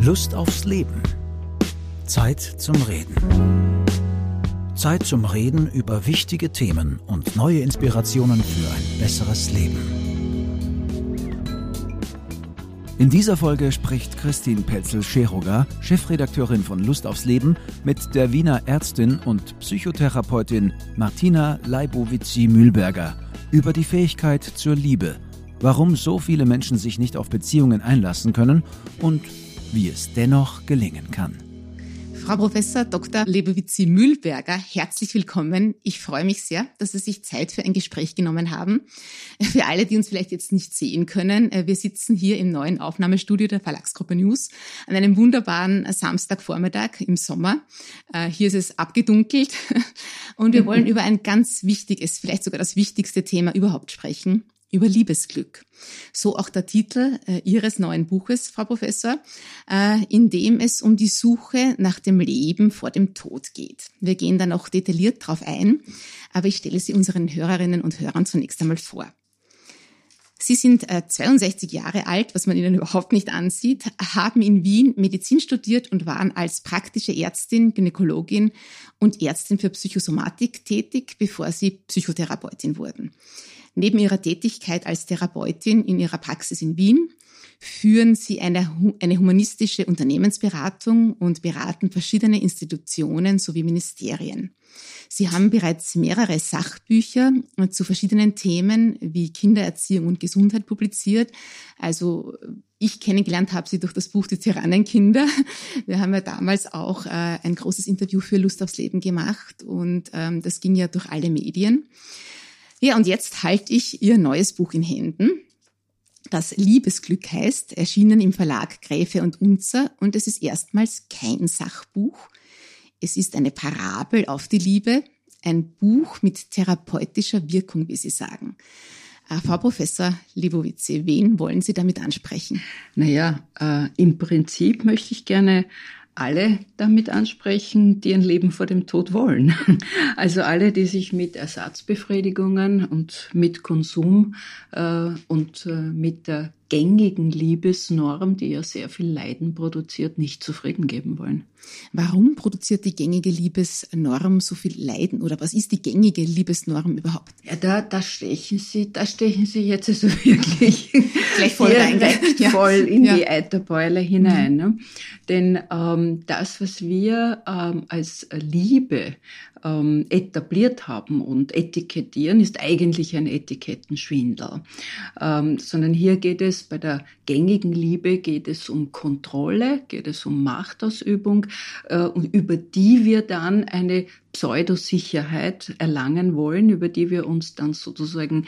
Lust aufs Leben. Zeit zum Reden. Zeit zum Reden über wichtige Themen und neue Inspirationen für ein besseres Leben. In dieser Folge spricht Christine Pelzel-Scheroga, Chefredakteurin von Lust aufs Leben, mit der Wiener Ärztin und Psychotherapeutin Martina Leibowitzi-Mühlberger über die Fähigkeit zur Liebe, warum so viele Menschen sich nicht auf Beziehungen einlassen können und wie es dennoch gelingen kann. Frau Professor Dr. Lebowitzi-Mühlberger, herzlich willkommen. Ich freue mich sehr, dass Sie sich Zeit für ein Gespräch genommen haben. Für alle, die uns vielleicht jetzt nicht sehen können, äh, wir sitzen hier im neuen Aufnahmestudio der Verlagsgruppe News an einem wunderbaren Samstagvormittag im Sommer. Äh, hier ist es abgedunkelt und wir wollen über ein ganz wichtiges, vielleicht sogar das wichtigste Thema überhaupt sprechen, über Liebesglück. So auch der Titel äh, Ihres neuen Buches, Frau Professor, äh, in dem es um die Suche nach dem Leben vor dem Tod geht. Wir gehen da noch detailliert drauf ein, aber ich stelle sie unseren Hörerinnen und Hörern zunächst einmal vor. Sie sind äh, 62 Jahre alt, was man Ihnen überhaupt nicht ansieht, haben in Wien Medizin studiert und waren als praktische Ärztin, Gynäkologin und Ärztin für Psychosomatik tätig, bevor Sie Psychotherapeutin wurden. Neben ihrer Tätigkeit als Therapeutin in ihrer Praxis in Wien führen sie eine, eine humanistische Unternehmensberatung und beraten verschiedene Institutionen sowie Ministerien. Sie haben bereits mehrere Sachbücher zu verschiedenen Themen wie Kindererziehung und Gesundheit publiziert. Also ich kennengelernt habe sie durch das Buch Die Tyrannenkinder. Wir haben ja damals auch äh, ein großes Interview für Lust aufs Leben gemacht und ähm, das ging ja durch alle Medien. Ja, und jetzt halte ich ihr neues Buch in Händen, das Liebesglück heißt, erschienen im Verlag Gräfe und Unzer und es ist erstmals kein Sachbuch. Es ist eine Parabel auf die Liebe, ein Buch mit therapeutischer Wirkung, wie Sie sagen. Äh, Frau Professor Libowitze, wen wollen Sie damit ansprechen? Naja, äh, im Prinzip möchte ich gerne alle damit ansprechen, die ein Leben vor dem Tod wollen. Also alle, die sich mit Ersatzbefriedigungen und mit Konsum äh, und äh, mit der gängigen Liebesnorm, die ja sehr viel Leiden produziert, nicht zufrieden geben wollen. Warum produziert die gängige Liebesnorm so viel Leiden oder was ist die gängige Liebesnorm überhaupt? Ja, da, da stechen Sie, da stechen Sie jetzt also wirklich Gleich voll, ja. voll in ja. die Eiterbeule hinein. Mhm. Ne? Denn ähm, das, was wir ähm, als Liebe ähm, etabliert haben und etikettieren, ist eigentlich ein Etikettenschwindel. Ähm, sondern hier geht es bei der gängigen Liebe geht es um Kontrolle, geht es um Machtausübung äh, und über die wir dann eine Pseudosicherheit erlangen wollen, über die wir uns dann sozusagen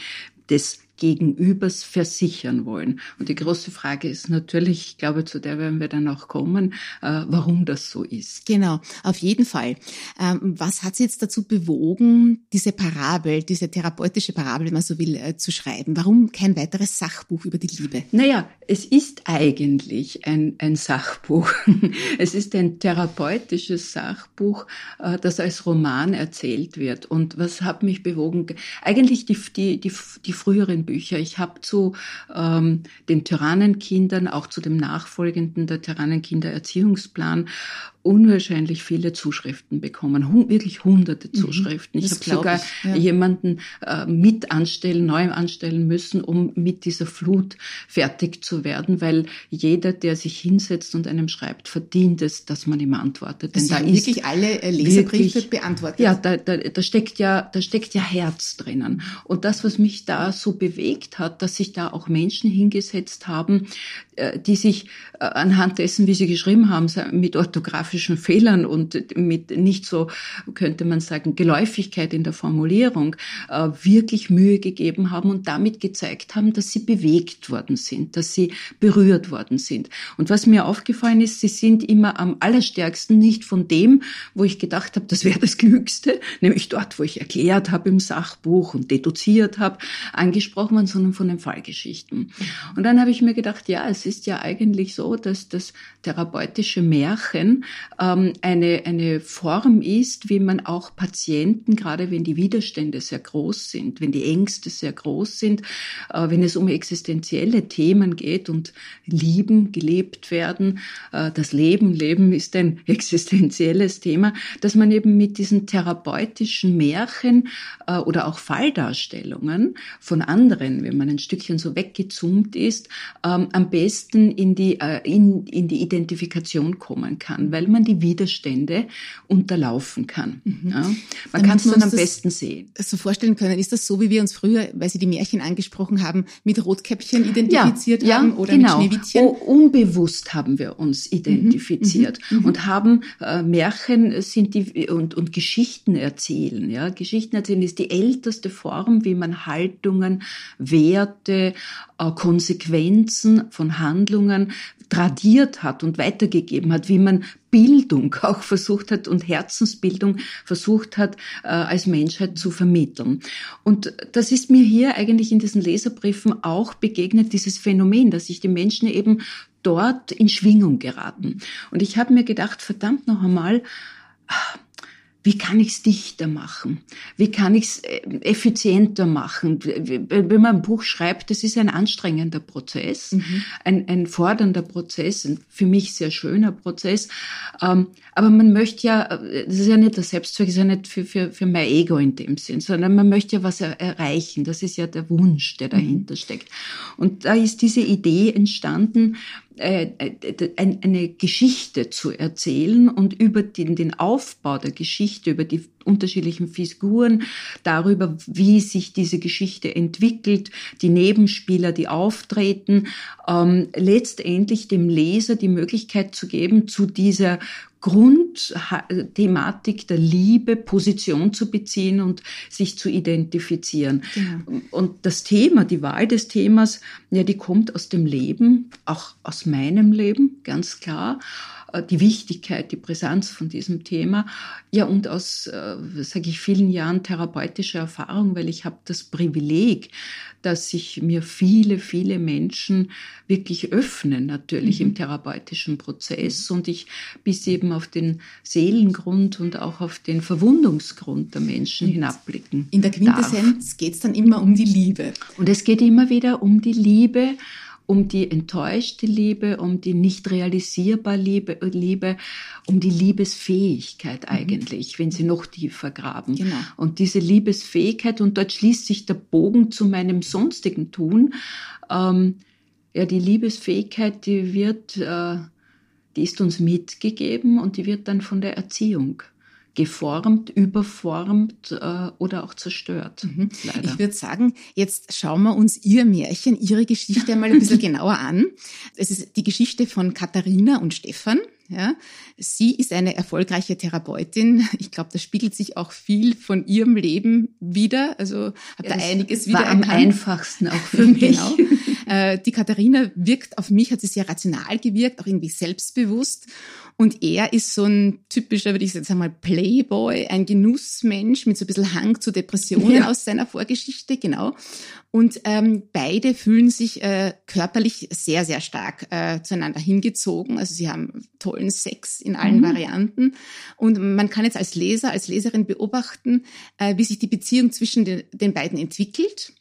des Gegenübers versichern wollen. Und die große Frage ist natürlich, ich glaube, zu der werden wir dann auch kommen, äh, warum das so ist. Genau, auf jeden Fall. Ähm, was hat Sie jetzt dazu bewogen, diese Parabel, diese therapeutische Parabel, wenn man so will, äh, zu schreiben? Warum kein weiteres Sachbuch über die Liebe? Naja, es ist eigentlich ein, ein Sachbuch. Es ist ein therapeutisches Sachbuch, äh, das als Roman erzählt wird. Und was hat mich bewogen? Eigentlich die, die, die, die früheren Bücher. Ich habe zu ähm, den Tyrannenkindern, auch zu dem nachfolgenden der Tyrannenkinder-Erziehungsplan unwahrscheinlich viele Zuschriften bekommen, wirklich hunderte mhm. Zuschriften. Mhm, ich habe sogar ich, ja. jemanden äh, mit anstellen, neu anstellen müssen, um mit dieser Flut fertig zu werden, weil jeder, der sich hinsetzt und einem schreibt, verdient es, dass man ihm antwortet. Denn da ist wirklich alle äh, Leserbriefe wirklich, beantwortet. Ja, da, da, da steckt ja, da steckt ja Herz drinnen. Und das, was mich da so bewegt hat, dass sich da auch Menschen hingesetzt haben, äh, die sich äh, anhand dessen, wie sie geschrieben haben, mit orthografischen Fehlern und mit nicht so, könnte man sagen, Geläufigkeit in der Formulierung äh, wirklich Mühe gegeben haben und damit gezeigt haben, dass sie bewegt worden sind, dass sie berührt worden sind. Und was mir aufgefallen ist, sie sind immer am allerstärksten nicht von dem, wo ich gedacht habe, das wäre das Klügste, nämlich dort, wo ich erklärt habe im Sachbuch und deduziert habe, angesprochen worden, sondern von den Fallgeschichten. Und dann habe ich mir gedacht, ja, es ist ja eigentlich so, dass das therapeutische Märchen eine, eine Form ist, wie man auch Patienten, gerade wenn die Widerstände sehr groß sind, wenn die Ängste sehr groß sind, äh, wenn es um existenzielle Themen geht und lieben, gelebt werden, äh, das Leben, Leben ist ein existenzielles Thema, dass man eben mit diesen therapeutischen Märchen äh, oder auch Falldarstellungen von anderen, wenn man ein Stückchen so weggezoomt ist, ähm, am besten in die, in, in die Identifikation kommen kann, weil man die Widerstände unterlaufen kann. Mhm. Ja? Man kann es dann am besten sehen. So vorstellen können, ist das so, wie wir uns früher, weil Sie die Märchen angesprochen haben, mit Rotkäppchen identifiziert ja, haben ja, oder genau. mit Schneewittchen? Oh, unbewusst haben wir uns mhm. identifiziert mhm. Mhm. und haben äh, Märchen sind die und, und Geschichten erzählen. Ja? Geschichten erzählen ist die älteste Form, wie man Haltungen, Werte, äh, Konsequenzen von Handlungen tradiert hat und weitergegeben hat, wie man Bildung auch versucht hat und Herzensbildung versucht hat, äh, als Menschheit zu vermitteln. Und das ist mir hier eigentlich in diesen Leserbriefen auch begegnet, dieses Phänomen, dass sich die Menschen eben dort in Schwingung geraten. Und ich habe mir gedacht, verdammt noch einmal, wie kann ich es dichter machen? Wie kann ich es äh, effizienter machen? Wenn man ein Buch schreibt, das ist ein anstrengender Prozess, mhm. ein, ein fordernder Prozess, ein für mich sehr schöner Prozess. Ähm, aber man möchte ja, äh, das ist ja nicht der Selbstzweck, das ist ja nicht für, für, für mein Ego in dem Sinn, sondern man möchte ja was erreichen. Das ist ja der Wunsch, der dahinter steckt. Und da ist diese Idee entstanden, eine Geschichte zu erzählen und über den, den Aufbau der Geschichte, über die unterschiedlichen Figuren, darüber, wie sich diese Geschichte entwickelt, die Nebenspieler, die auftreten, ähm, letztendlich dem Leser die Möglichkeit zu geben, zu dieser Grundthematik der Liebe Position zu beziehen und sich zu identifizieren. Genau. Und das Thema, die Wahl des Themas, ja, die kommt aus dem Leben, auch aus meinem Leben, ganz klar. Äh, die Wichtigkeit, die Brisanz von diesem Thema. Ja, und aus, äh, sage ich, vielen Jahren therapeutischer Erfahrung, weil ich habe das Privileg, dass sich mir viele, viele Menschen wirklich öffnen, natürlich mhm. im therapeutischen Prozess und ich bis eben auf den Seelengrund und auch auf den Verwundungsgrund der Menschen hinabblicken. In der Quintessenz geht es dann immer um die Liebe. Und es geht immer wieder um die Liebe um die enttäuschte Liebe, um die nicht realisierbare Liebe, Liebe um die Liebesfähigkeit mhm. eigentlich, mhm. wenn sie noch tiefer graben. Genau. Und diese Liebesfähigkeit, und dort schließt sich der Bogen zu meinem sonstigen Tun, ähm, ja, die Liebesfähigkeit, die wird, äh, die ist uns mitgegeben und die wird dann von der Erziehung geformt, überformt äh, oder auch zerstört. Mhm. Ich würde sagen, jetzt schauen wir uns Ihr Märchen, Ihre Geschichte einmal ein bisschen genauer an. Es ist die Geschichte von Katharina und Stefan. Ja, sie ist eine erfolgreiche Therapeutin. Ich glaube, da spiegelt sich auch viel von ihrem Leben wieder. Also hat ja, da einiges wieder war am einfachsten auch für mich. genau. Äh, die Katharina wirkt auf mich, hat sie sehr rational gewirkt, auch irgendwie selbstbewusst. Und er ist so ein typischer, würde ich jetzt einmal, Playboy, ein Genussmensch mit so ein bisschen Hang zu Depressionen ja. aus seiner Vorgeschichte, genau. Und ähm, beide fühlen sich äh, körperlich sehr, sehr stark äh, zueinander hingezogen. Also sie haben tollen Sex in allen mhm. Varianten. Und man kann jetzt als Leser, als Leserin beobachten, äh, wie sich die Beziehung zwischen den, den beiden entwickelt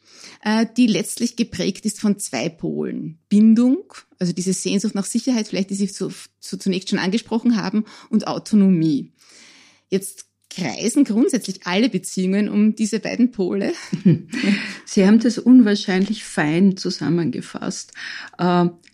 die letztlich geprägt ist von zwei Polen. Bindung, also diese Sehnsucht nach Sicherheit, vielleicht die Sie zu, zu, zunächst schon angesprochen haben, und Autonomie. Jetzt kreisen grundsätzlich alle Beziehungen um diese beiden Pole. Sie haben das unwahrscheinlich fein zusammengefasst.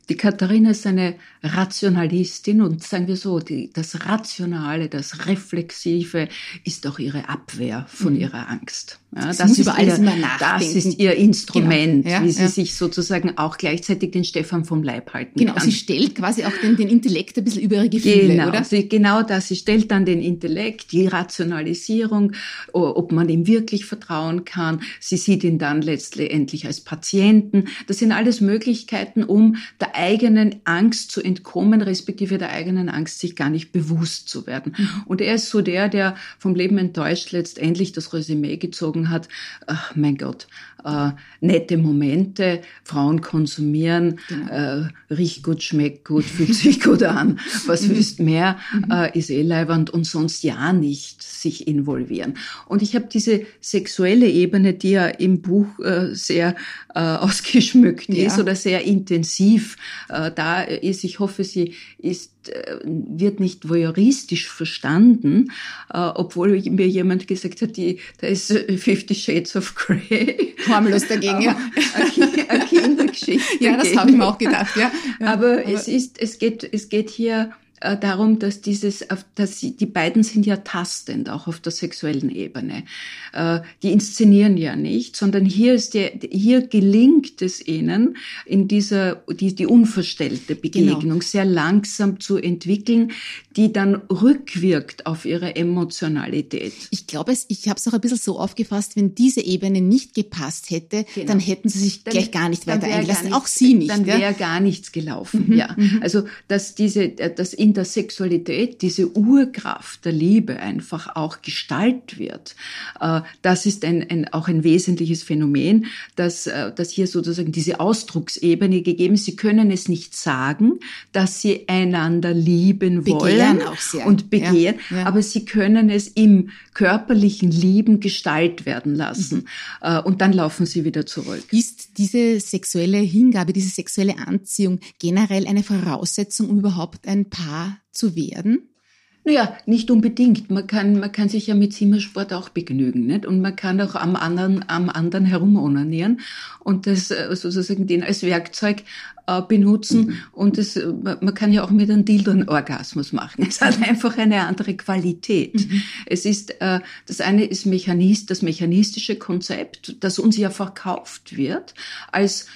Die Katharina ist eine Rationalistin und sagen wir so, die, das Rationale, das Reflexive ist auch ihre Abwehr von mhm. ihrer Angst. Ja, das, das, ist ihr, das, ist ihr, Instrument, genau. ja, wie sie ja. sich sozusagen auch gleichzeitig den Stefan vom Leib halten genau, kann. Genau, sie stellt quasi auch den, den Intellekt ein bisschen über ihre Gefühle, genau, oder? Sie, genau das, sie stellt dann den Intellekt, die Rationalisierung, ob man ihm wirklich vertrauen kann. Sie sieht ihn dann letztendlich als Patienten. Das sind alles Möglichkeiten, um der eigenen Angst zu entkommen, respektive der eigenen Angst, sich gar nicht bewusst zu werden. Und er ist so der, der vom Leben enttäuscht letztendlich das Resümee gezogen hat, ach mein Gott, äh, nette Momente, Frauen konsumieren, genau. äh, riecht gut, schmeckt gut, fühlt sich gut an, was mhm. willst mehr, mhm. äh, ist eh leibernd und sonst ja nicht sich involvieren. Und ich habe diese sexuelle Ebene, die ja im Buch äh, sehr äh, ausgeschmückt ja. ist oder sehr intensiv äh, da ist. Ich hoffe, sie ist äh, wird nicht voyeuristisch verstanden, äh, obwohl mir jemand gesagt hat, die, da ist Fifty Shades of Grey. Harmlos dagegen, ja. Eine Kindergeschichte. ja, das habe ich mir auch gedacht, ja. ja aber, aber, es ist, es geht, es geht hier äh, darum, dass dieses, dass sie, die beiden sind ja tastend, auch auf der sexuellen Ebene. Äh, die inszenieren ja nicht, sondern hier ist der, hier gelingt es ihnen, in dieser, die, die unverstellte Begegnung genau. sehr langsam zu entwickeln, die dann rückwirkt auf ihre Emotionalität. Ich glaube, ich habe es auch ein bisschen so aufgefasst, wenn diese Ebene nicht gepasst hätte, genau. dann hätten sie sich dann, gleich gar nicht weiter eingelassen. Auch sie nicht. Dann wäre gar nichts gelaufen, mhm. ja. Mhm. Also, dass diese, das in der Sexualität diese Urkraft der Liebe einfach auch Gestalt wird. Äh, das ist ein, ein, auch ein wesentliches Phänomen, dass, äh, dass hier sozusagen diese Ausdrucksebene gegeben ist. Sie können es nicht sagen, dass sie einander lieben wollen und begehren, ja, ja. aber sie können es im körperlichen Lieben Gestalt werden lassen. Mhm. Und dann laufen sie wieder zurück. Ist diese sexuelle Hingabe, diese sexuelle Anziehung generell eine Voraussetzung, um überhaupt ein Paar zu werden? Naja, nicht unbedingt. Man kann, man kann sich ja mit Zimmersport auch begnügen, nicht? Und man kann auch am anderen, am anderen herumonanieren und das äh, sozusagen den als Werkzeug äh, benutzen. Mhm. Und das, äh, man kann ja auch mit einem Dildo einen Orgasmus machen. Es hat einfach eine andere Qualität. Mhm. Es ist, äh, das eine ist Mechanist, das mechanistische Konzept, das uns ja verkauft wird als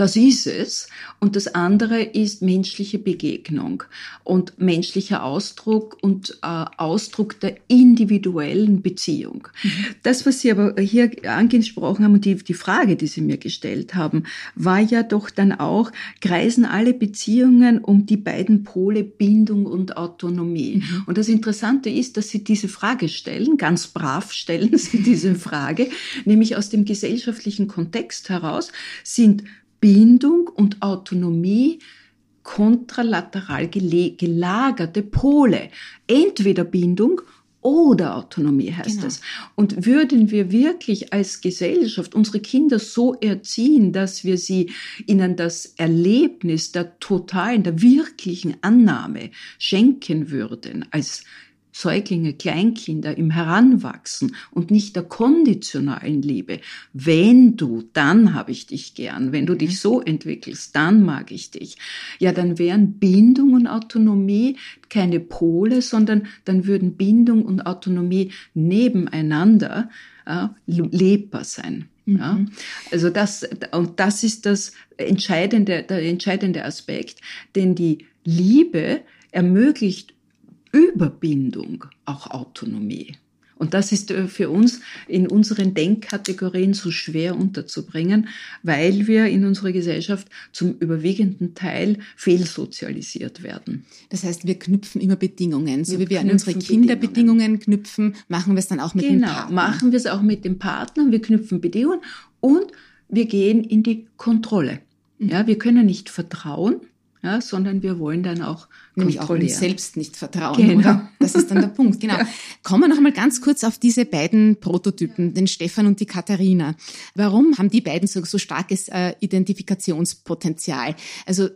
das ist es. Und das andere ist menschliche Begegnung und menschlicher Ausdruck und äh, Ausdruck der individuellen Beziehung. Mhm. Das, was Sie aber hier angesprochen haben und die, die Frage, die Sie mir gestellt haben, war ja doch dann auch, kreisen alle Beziehungen um die beiden Pole Bindung und Autonomie. Mhm. Und das Interessante ist, dass Sie diese Frage stellen, ganz brav stellen Sie diese Frage, nämlich aus dem gesellschaftlichen Kontext heraus sind Bindung und Autonomie kontralateral gelagerte Pole. Entweder Bindung oder Autonomie heißt genau. es. Und würden wir wirklich als Gesellschaft unsere Kinder so erziehen, dass wir sie ihnen das Erlebnis der totalen, der wirklichen Annahme schenken würden als Säuglinge, Kleinkinder im Heranwachsen und nicht der konditionalen Liebe. Wenn du, dann habe ich dich gern. Wenn du dich so entwickelst, dann mag ich dich. Ja, dann wären Bindung und Autonomie keine Pole, sondern dann würden Bindung und Autonomie nebeneinander äh, lebbar sein. Ja, mhm. also das, und das ist das entscheidende, der entscheidende Aspekt, denn die Liebe ermöglicht Überbindung auch Autonomie. Und das ist äh, für uns in unseren Denkkategorien so schwer unterzubringen, weil wir in unserer Gesellschaft zum überwiegenden Teil fehlsozialisiert werden. Das heißt, wir knüpfen immer Bedingungen. So wir wie wir an unsere Kinder Bedingungen. knüpfen, machen wir es dann auch mit genau, dem Partner. Genau, machen wir es auch mit dem Partner. Wir knüpfen Bedingungen und wir gehen in die Kontrolle. Ja, wir können nicht vertrauen, ja, sondern wir wollen dann auch Nämlich auch uns selbst nicht vertrauen. Genau. Oder? Das ist dann der Punkt. Genau. Kommen wir noch einmal ganz kurz auf diese beiden Prototypen, den Stefan und die Katharina. Warum haben die beiden so, so starkes äh, Identifikationspotenzial? Also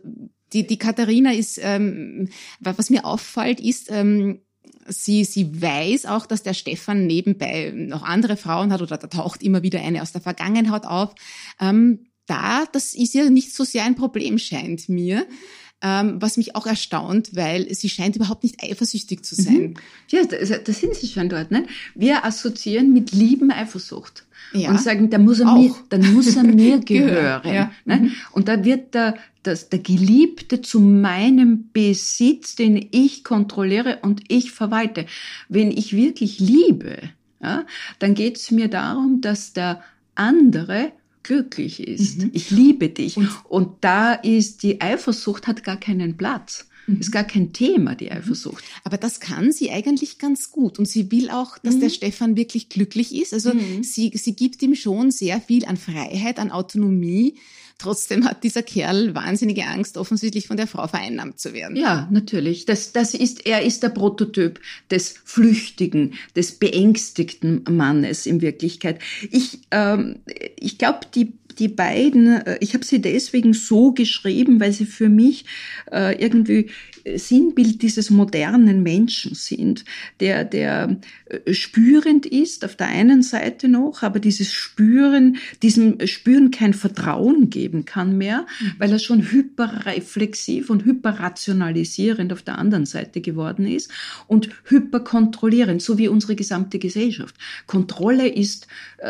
die, die Katharina ist, ähm, was mir auffällt, ist, ähm, sie, sie weiß auch, dass der Stefan nebenbei noch andere Frauen hat oder da taucht immer wieder eine aus der Vergangenheit auf. Ähm, da, das ist ja nicht so sehr ein Problem, scheint mir. Ähm, was mich auch erstaunt, weil sie scheint überhaupt nicht eifersüchtig zu sein. Mhm. Ja, da sind sie schon dort. Ne? Wir assoziieren mit Lieben Eifersucht. Ja, und sagen, da muss er mir, dann muss er mir gehören. ja. ne? Mhm. Und da wird der, das, der Geliebte zu meinem Besitz, den ich kontrolliere und ich verwalte. Wenn ich wirklich liebe, ja, dann geht es mir darum, dass der andere glücklich ist. Mhm. Ich liebe dich. Und, und da ist die Eifersucht hat gar keinen Platz. Mhm. Ist gar kein Thema, die Eifersucht. Aber das kann sie eigentlich ganz gut. Und sie will auch, dass mhm. der Stefan wirklich glücklich ist. Also mhm. sie, sie gibt ihm schon sehr viel an Freiheit, an Autonomie. Trotzdem hat dieser Kerl wahnsinnige Angst, offensichtlich von der Frau vereinnahmt zu werden. Ja, natürlich. Das, das ist, er ist der Prototyp des flüchtigen, des beängstigten Mannes in Wirklichkeit. Ich, ähm, ich glaube, die die beiden, äh, ich habe sie deswegen so geschrieben, weil sie für mich äh, irgendwie Sinnbild dieses modernen Menschen sind, der, der äh, spürend ist auf der einen Seite noch, aber dieses Spüren, diesem Spüren kein Vertrauen geben kann mehr, mhm. weil er schon hyperreflexiv und hyperrationalisierend auf der anderen Seite geworden ist und hyperkontrollierend, so wie unsere gesamte Gesellschaft. Kontrolle ist,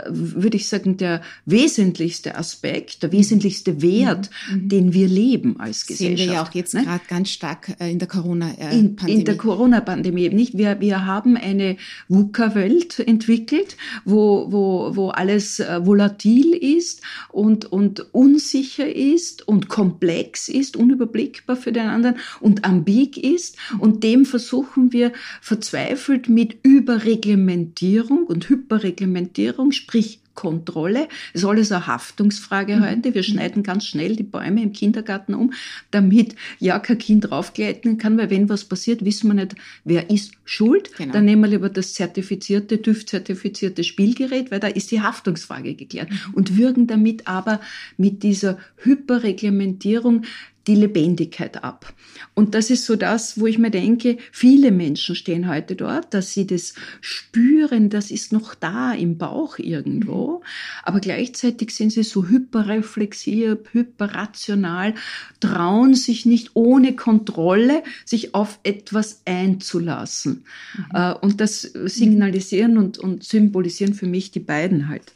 würde ich sagen, der wesentlichste Aspekt, der wesentlichste Wert, mhm. mhm. den wir leben als Gesellschaft. Sehen wir ja auch jetzt ne? gerade ganz stark äh, in der Corona-Pandemie. In, in, der Corona-Pandemie eben nicht. Wir, wir haben eine VUCA-Welt entwickelt, wo, wo, wo alles äh, volatil ist und, und unsicher ist und komplex ist, unüberblickbar für den anderen und ambig ist. Und dem versuchen wir verzweifelt mit Überreglementierung und Hyperreglementierung, sprich Kontrolle. Es ist alles eine Haftungsfrage mhm. heute. Wir schneiden ganz schnell die Bäume im Kindergarten um, damit ja kein Kind draufgleiten kann, weil wenn was passiert, wissen wir nicht, wer ist schuld. Genau. Dann nehmen wir lieber das zertifizierte, TÜV-zertifizierte Spielgerät, weil da ist die Haftungsfrage geklärt. Mhm. Und würgen damit aber mit dieser Hyperreglementierung die Lebendigkeit ab. Und das ist so das, wo ich mir denke, viele Menschen stehen heute dort, dass sie das spüren, das ist noch da im Bauch irgendwo, aber gleichzeitig sind sie so hyperreflexiv, hyperrational, trauen sich nicht ohne Kontrolle, sich auf etwas einzulassen. Mhm. Äh, und das signalisieren und, und symbolisieren für mich die beiden halt.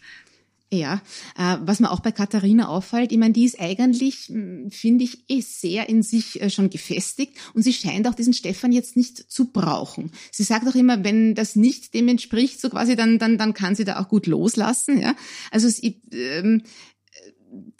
Ja, äh, was mir auch bei Katharina auffällt, ich meine, die ist eigentlich, hm, finde ich, eh sehr in sich äh, schon gefestigt und sie scheint auch diesen Stefan jetzt nicht zu brauchen. Sie sagt auch immer, wenn das nicht dem entspricht, so quasi, dann, dann, dann kann sie da auch gut loslassen. Ja, also sie, ähm,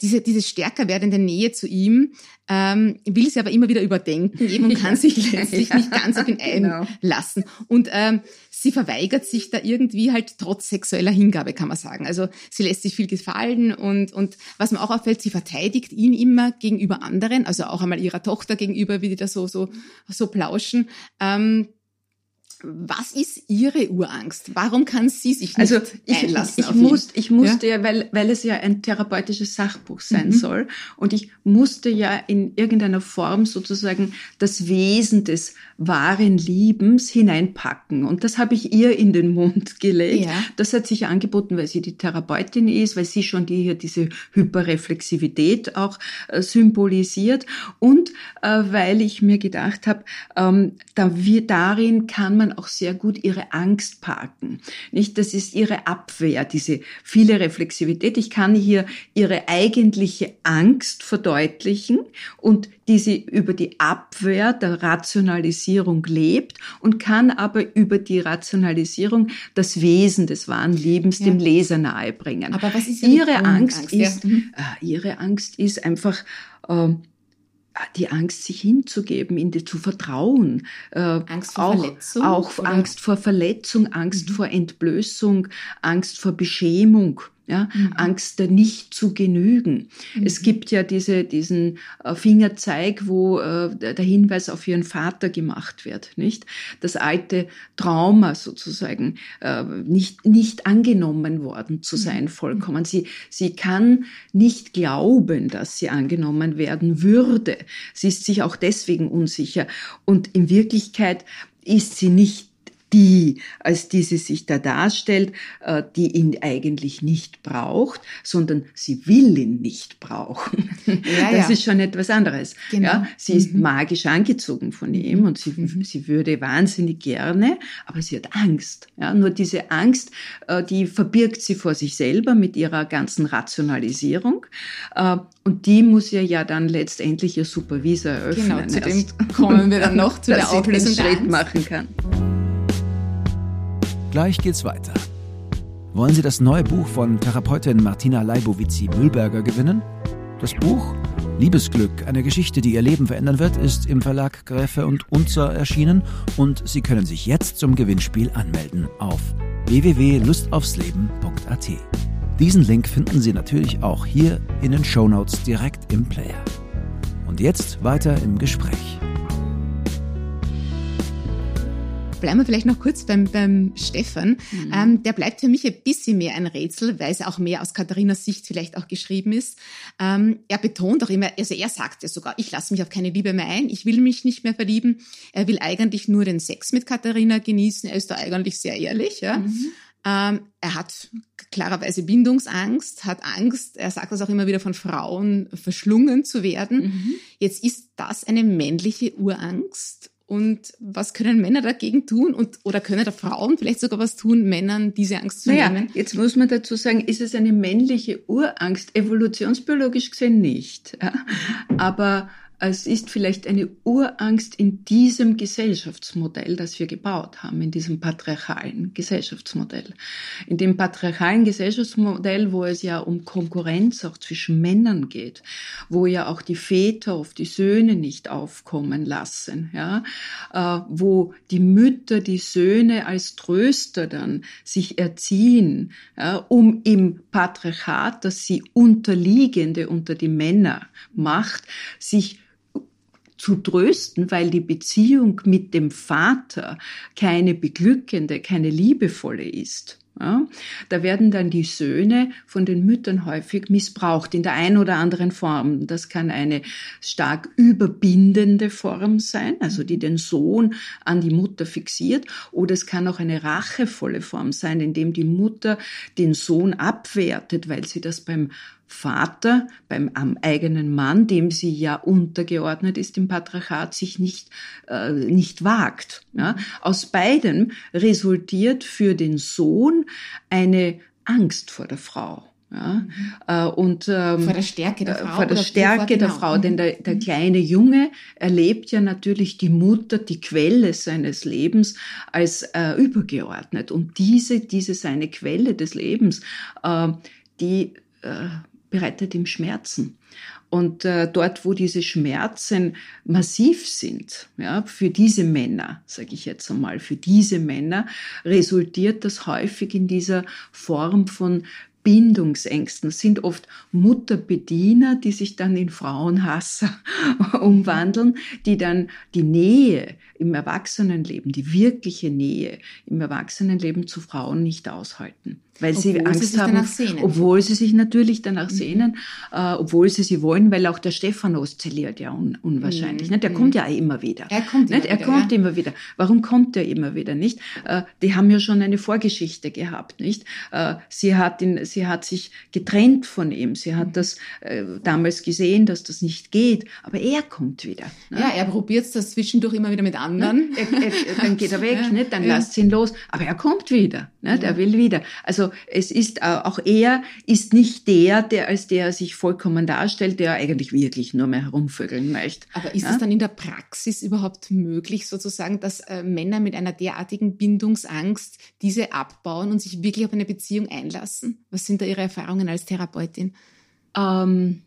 diese, diese stärker werdende Nähe zu ihm ähm, will sie aber immer wieder überdenken eben und kann sich letztlich ja. nicht ganz auf ihn genau. einlassen. Und ähm, sie verweigert sich da irgendwie halt trotz sexueller Hingabe, kann man sagen. Also sie lässt sich viel gefallen und, und was mir auch auffällt, sie verteidigt ihn immer gegenüber anderen, also auch einmal ihrer Tochter gegenüber, wie die da so, so, so plauschen. Ähm, was ist Ihre Urangst? Warum kann sie sich nicht also ich, einlassen? Ich, ich, muss, ich musste ja, ja weil, weil es ja ein therapeutisches Sachbuch sein mhm. soll und ich musste ja in irgendeiner Form sozusagen das Wesen des wahren Liebens hineinpacken und das habe ich ihr in den Mund gelegt. Ja. Das hat sich angeboten, weil sie die Therapeutin ist, weil sie schon die hier diese Hyperreflexivität auch äh, symbolisiert und äh, weil ich mir gedacht habe, ähm, da wir, darin kann man auch sehr gut ihre Angst parken. Nicht? Das ist ihre Abwehr, diese viele Reflexivität. Ich kann hier ihre eigentliche Angst verdeutlichen und die sie über die Abwehr der Rationalisierung lebt und kann aber über die Rationalisierung das Wesen des wahren Lebens ja. dem Leser nahebringen. Aber was ist ihre, Angst? Angst ist, ja. äh, ihre Angst ist einfach, äh, die Angst, sich hinzugeben, in die zu vertrauen. Äh, Angst vor auch, Verletzung? Auch oder? Angst vor Verletzung, Angst mhm. vor Entblößung, Angst vor Beschämung ja, mhm. Angst nicht zu genügen. Mhm. Es gibt ja diese, diesen äh, Fingerzeig, wo äh, der Hinweis auf ihren Vater gemacht wird, nicht? Das alte Trauma sozusagen, äh, nicht, nicht angenommen worden zu mhm. sein, vollkommen. Sie, sie kann nicht glauben, dass sie angenommen werden würde. Sie ist sich auch deswegen unsicher. Und in Wirklichkeit ist sie nicht die, als die sie sich da darstellt, äh, die ihn eigentlich nicht braucht, sondern sie will ihn nicht brauchen. Ja, das ja. ist schon etwas anderes. Genau. Ja, sie mhm. ist magisch angezogen von ihm und sie, mhm. sie würde wahnsinnig gerne, aber sie hat Angst. Ja, nur diese Angst, äh, die verbirgt sie vor sich selber mit ihrer ganzen Rationalisierung. Äh, und die muss ihr ja dann letztendlich ihr Supervisor eröffnen. Genau, zu dem kommen wir dann noch zu der Auflösung Schritt machen kann. Gleich geht's weiter. Wollen Sie das neue Buch von Therapeutin Martina Leibowitzi-Mühlberger gewinnen? Das Buch Liebesglück, eine Geschichte, die Ihr Leben verändern wird, ist im Verlag Gräfe und Unzer erschienen und Sie können sich jetzt zum Gewinnspiel anmelden auf www.lustaufsleben.at. Diesen Link finden Sie natürlich auch hier in den Shownotes direkt im Player. Und jetzt weiter im Gespräch. Bleiben wir vielleicht noch kurz beim, beim Stefan. Mhm. Ähm, der bleibt für mich ein bisschen mehr ein Rätsel, weil es auch mehr aus Katharinas Sicht vielleicht auch geschrieben ist. Ähm, er betont auch immer, also er sagt ja sogar, ich lasse mich auf keine Liebe mehr ein, ich will mich nicht mehr verlieben. Er will eigentlich nur den Sex mit Katharina genießen. Er ist da eigentlich sehr ehrlich. Ja. Mhm. Ähm, er hat klarerweise Bindungsangst, hat Angst, er sagt das auch immer wieder von Frauen, verschlungen zu werden. Mhm. Jetzt ist das eine männliche Urangst und was können Männer dagegen tun? Und, oder können da Frauen vielleicht sogar was tun, Männern diese Angst zu naja, nehmen? Jetzt muss man dazu sagen, ist es eine männliche Urangst? Evolutionsbiologisch gesehen nicht. Ja? Aber es ist vielleicht eine Urangst in diesem Gesellschaftsmodell, das wir gebaut haben, in diesem patriarchalen Gesellschaftsmodell. In dem patriarchalen Gesellschaftsmodell, wo es ja um Konkurrenz auch zwischen Männern geht, wo ja auch die Väter auf die Söhne nicht aufkommen lassen, ja, äh, wo die Mütter die Söhne als Tröster dann sich erziehen, ja, um im Patriarchat, das sie unterliegende unter die Männer macht, sich zu trösten, weil die Beziehung mit dem Vater keine beglückende, keine liebevolle ist. Ja, da werden dann die Söhne von den Müttern häufig missbraucht in der einen oder anderen Form. Das kann eine stark überbindende Form sein, also die den Sohn an die Mutter fixiert, oder es kann auch eine rachevolle Form sein, indem die Mutter den Sohn abwertet, weil sie das beim Vater beim am eigenen Mann, dem sie ja untergeordnet ist im Patriarchat, sich nicht äh, nicht wagt. Ja? Aus beidem resultiert für den Sohn eine Angst vor der Frau. Ja, mhm. und ähm, vor der Stärke der äh, Frau. Vor der Stärke der genau. Frau, denn der, der mhm. kleine Junge erlebt ja natürlich die Mutter, die Quelle seines Lebens, als äh, übergeordnet. Und diese, diese seine Quelle des Lebens, äh, die äh, bereitet ihm Schmerzen. Und äh, dort, wo diese Schmerzen massiv sind, ja, für diese Männer, sage ich jetzt einmal, für diese Männer resultiert das häufig in dieser Form von Bindungsängsten. Das sind oft Mutterbediener, die sich dann in Frauenhasser umwandeln, die dann die Nähe im Erwachsenenleben, die wirkliche Nähe im Erwachsenenleben zu Frauen nicht aushalten weil obwohl sie Angst sie haben, obwohl sie sich natürlich danach mhm. sehnen, äh, obwohl sie sie wollen, weil auch der Stefan oszilliert ja un unwahrscheinlich. Mhm. Nicht? Der mhm. kommt ja immer wieder. Er kommt, nicht? Immer, er wieder, kommt ja. immer wieder. Warum kommt er immer wieder nicht? Äh, die haben ja schon eine Vorgeschichte gehabt, nicht? Äh, sie hat ihn, sie hat sich getrennt von ihm. Sie hat mhm. das äh, damals gesehen, dass das nicht geht. Aber er kommt wieder. Ne? Ja, er probiert das zwischendurch immer wieder mit anderen. Er, er, dann geht er weg, ja. nicht? Dann ja. lasst ihn los. Aber er kommt wieder. Nicht? Er will wieder. Also es ist auch er ist nicht der, der als der sich vollkommen darstellt, der eigentlich wirklich nur mehr herumvögeln möchte. Aber ist es dann in der Praxis überhaupt möglich, sozusagen, dass äh, Männer mit einer derartigen Bindungsangst diese abbauen und sich wirklich auf eine Beziehung einlassen? Was sind da Ihre Erfahrungen als Therapeutin? Ähm,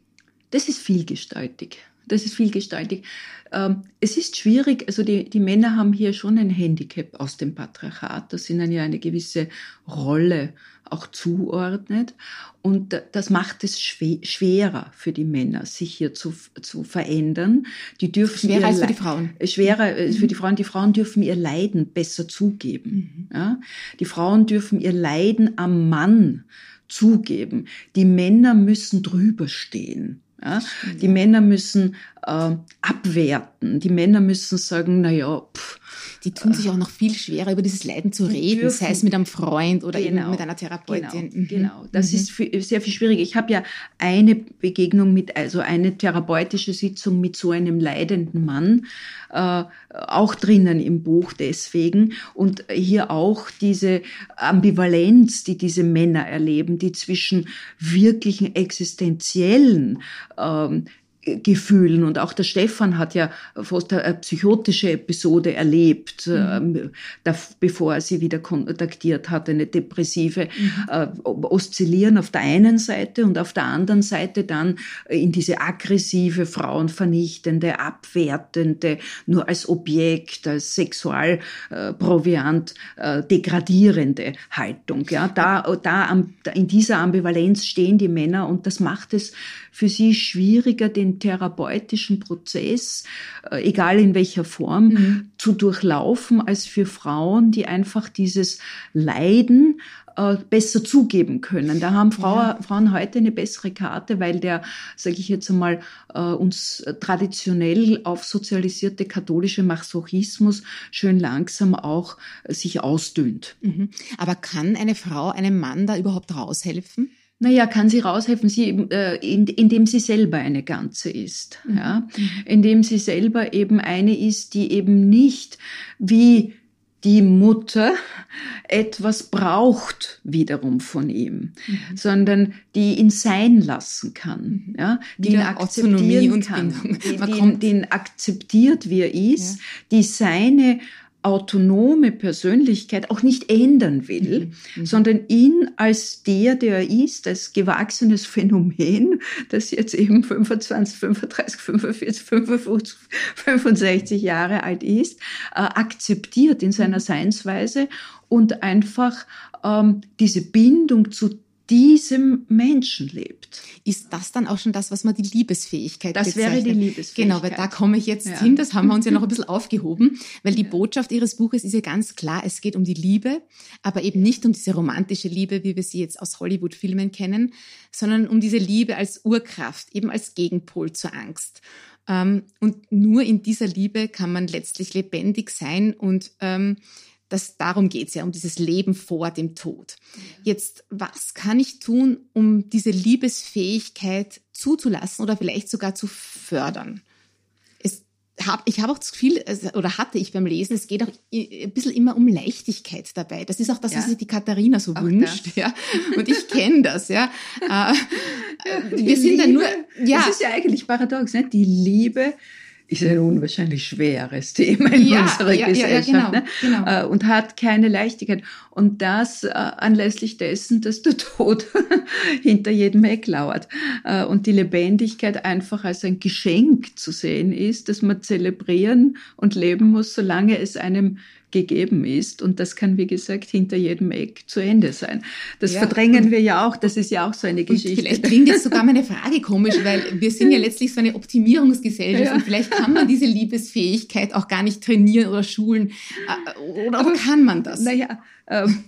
das ist vielgestaltig. Das ist vielgestaltig. Ähm, es ist schwierig, also die, die Männer haben hier schon ein Handicap aus dem Patriarchat, das ihnen ja eine gewisse Rolle auch zuordnet. Und das macht es schwerer für die Männer, sich hier zu, zu verändern. Die dürfen schwerer als für die Frauen. Schwerer äh, mhm. für die Frauen. Die Frauen dürfen ihr Leiden besser zugeben. Mhm. Ja? Die Frauen dürfen ihr Leiden am Mann zugeben. Die Männer müssen drüber stehen. Ja? Die Männer müssen äh, abwerten. Die Männer müssen sagen, na ja, pff, die tun sich auch noch viel schwerer, über dieses Leiden zu reden, dürfen. sei es mit einem Freund oder genau, eben mit einer Therapeutin. Genau, mhm. genau. das mhm. ist sehr viel schwieriger. Ich habe ja eine Begegnung mit, also eine therapeutische Sitzung mit so einem leidenden Mann, äh, auch drinnen im Buch deswegen. Und hier auch diese Ambivalenz, die diese Männer erleben, die zwischen wirklichen existenziellen ähm, Gefühlen. Und auch der Stefan hat ja fast eine psychotische Episode erlebt, mhm. äh, bevor er sie wieder kontaktiert hat, eine depressive, mhm. äh, oszillieren auf der einen Seite und auf der anderen Seite dann in diese aggressive, frauenvernichtende, abwertende, nur als Objekt, als Sexualproviant äh, degradierende Haltung. Ja, da, da, in dieser Ambivalenz stehen die Männer und das macht es für sie schwieriger, den therapeutischen Prozess, äh, egal in welcher Form, mhm. zu durchlaufen, als für Frauen, die einfach dieses Leiden äh, besser zugeben können. Da haben Frau, ja. Frauen heute eine bessere Karte, weil der, sage ich jetzt einmal, äh, uns traditionell aufsozialisierte katholische Masochismus schön langsam auch sich ausdünnt. Mhm. Aber kann eine Frau einem Mann da überhaupt raushelfen? Naja, kann sie raushelfen, sie, äh, in, indem sie selber eine Ganze ist. Mhm. Ja? Mhm. Indem sie selber eben eine ist, die eben nicht wie die Mutter etwas braucht wiederum von ihm, mhm. sondern die ihn sein lassen kann, mhm. ja, die ihn akzeptieren kann, die, die, den akzeptiert, wie er ist, ja. die seine autonome Persönlichkeit auch nicht ändern will, mhm. mhm. sondern ihn als der, der er ist, als gewachsenes Phänomen, das jetzt eben 25, 35, 45, 55, 65 Jahre alt ist, äh, akzeptiert in seiner mhm. Seinsweise und einfach ähm, diese Bindung zu diesem Menschen lebt. Ist das dann auch schon das, was man die Liebesfähigkeit Das bezeichnet? wäre die Liebesfähigkeit. Genau, weil da komme ich jetzt ja. hin, das haben wir uns ja noch ein bisschen aufgehoben, weil die Botschaft Ihres Buches ist ja ganz klar, es geht um die Liebe, aber eben nicht um diese romantische Liebe, wie wir sie jetzt aus Hollywood-Filmen kennen, sondern um diese Liebe als Urkraft, eben als Gegenpol zur Angst. Ähm, und nur in dieser Liebe kann man letztlich lebendig sein und ähm, das, darum geht es ja, um dieses Leben vor dem Tod. Jetzt, was kann ich tun, um diese Liebesfähigkeit zuzulassen oder vielleicht sogar zu fördern? Es hab, ich habe auch das Gefühl, oder hatte ich beim Lesen, es geht auch ein bisschen immer um Leichtigkeit dabei. Das ist auch das, ja. was sich die Katharina so auch wünscht. Das. Ja. Und ich kenne das, ja. Äh, wir sind Liebe, dann nur. Ja. Das ist ja eigentlich paradox, ne? Die Liebe ist ein unwahrscheinlich schweres Thema in ja, unserer ja, Gesellschaft ja, genau, ne? genau. Äh, und hat keine Leichtigkeit. Und das äh, anlässlich dessen, dass der Tod hinter jedem Eck lauert äh, und die Lebendigkeit einfach als ein Geschenk zu sehen ist, das man zelebrieren und leben muss, solange es einem gegeben ist. Und das kann, wie gesagt, hinter jedem Eck zu Ende sein. Das ja. verdrängen wir ja auch. Das ist ja auch so eine Geschichte. vielleicht klingt jetzt sogar meine Frage komisch, weil wir sind ja letztlich so eine Optimierungsgesellschaft ja. und vielleicht kann man diese Liebesfähigkeit auch gar nicht trainieren oder schulen. Äh, oder Aber, kann man das? Naja, ähm,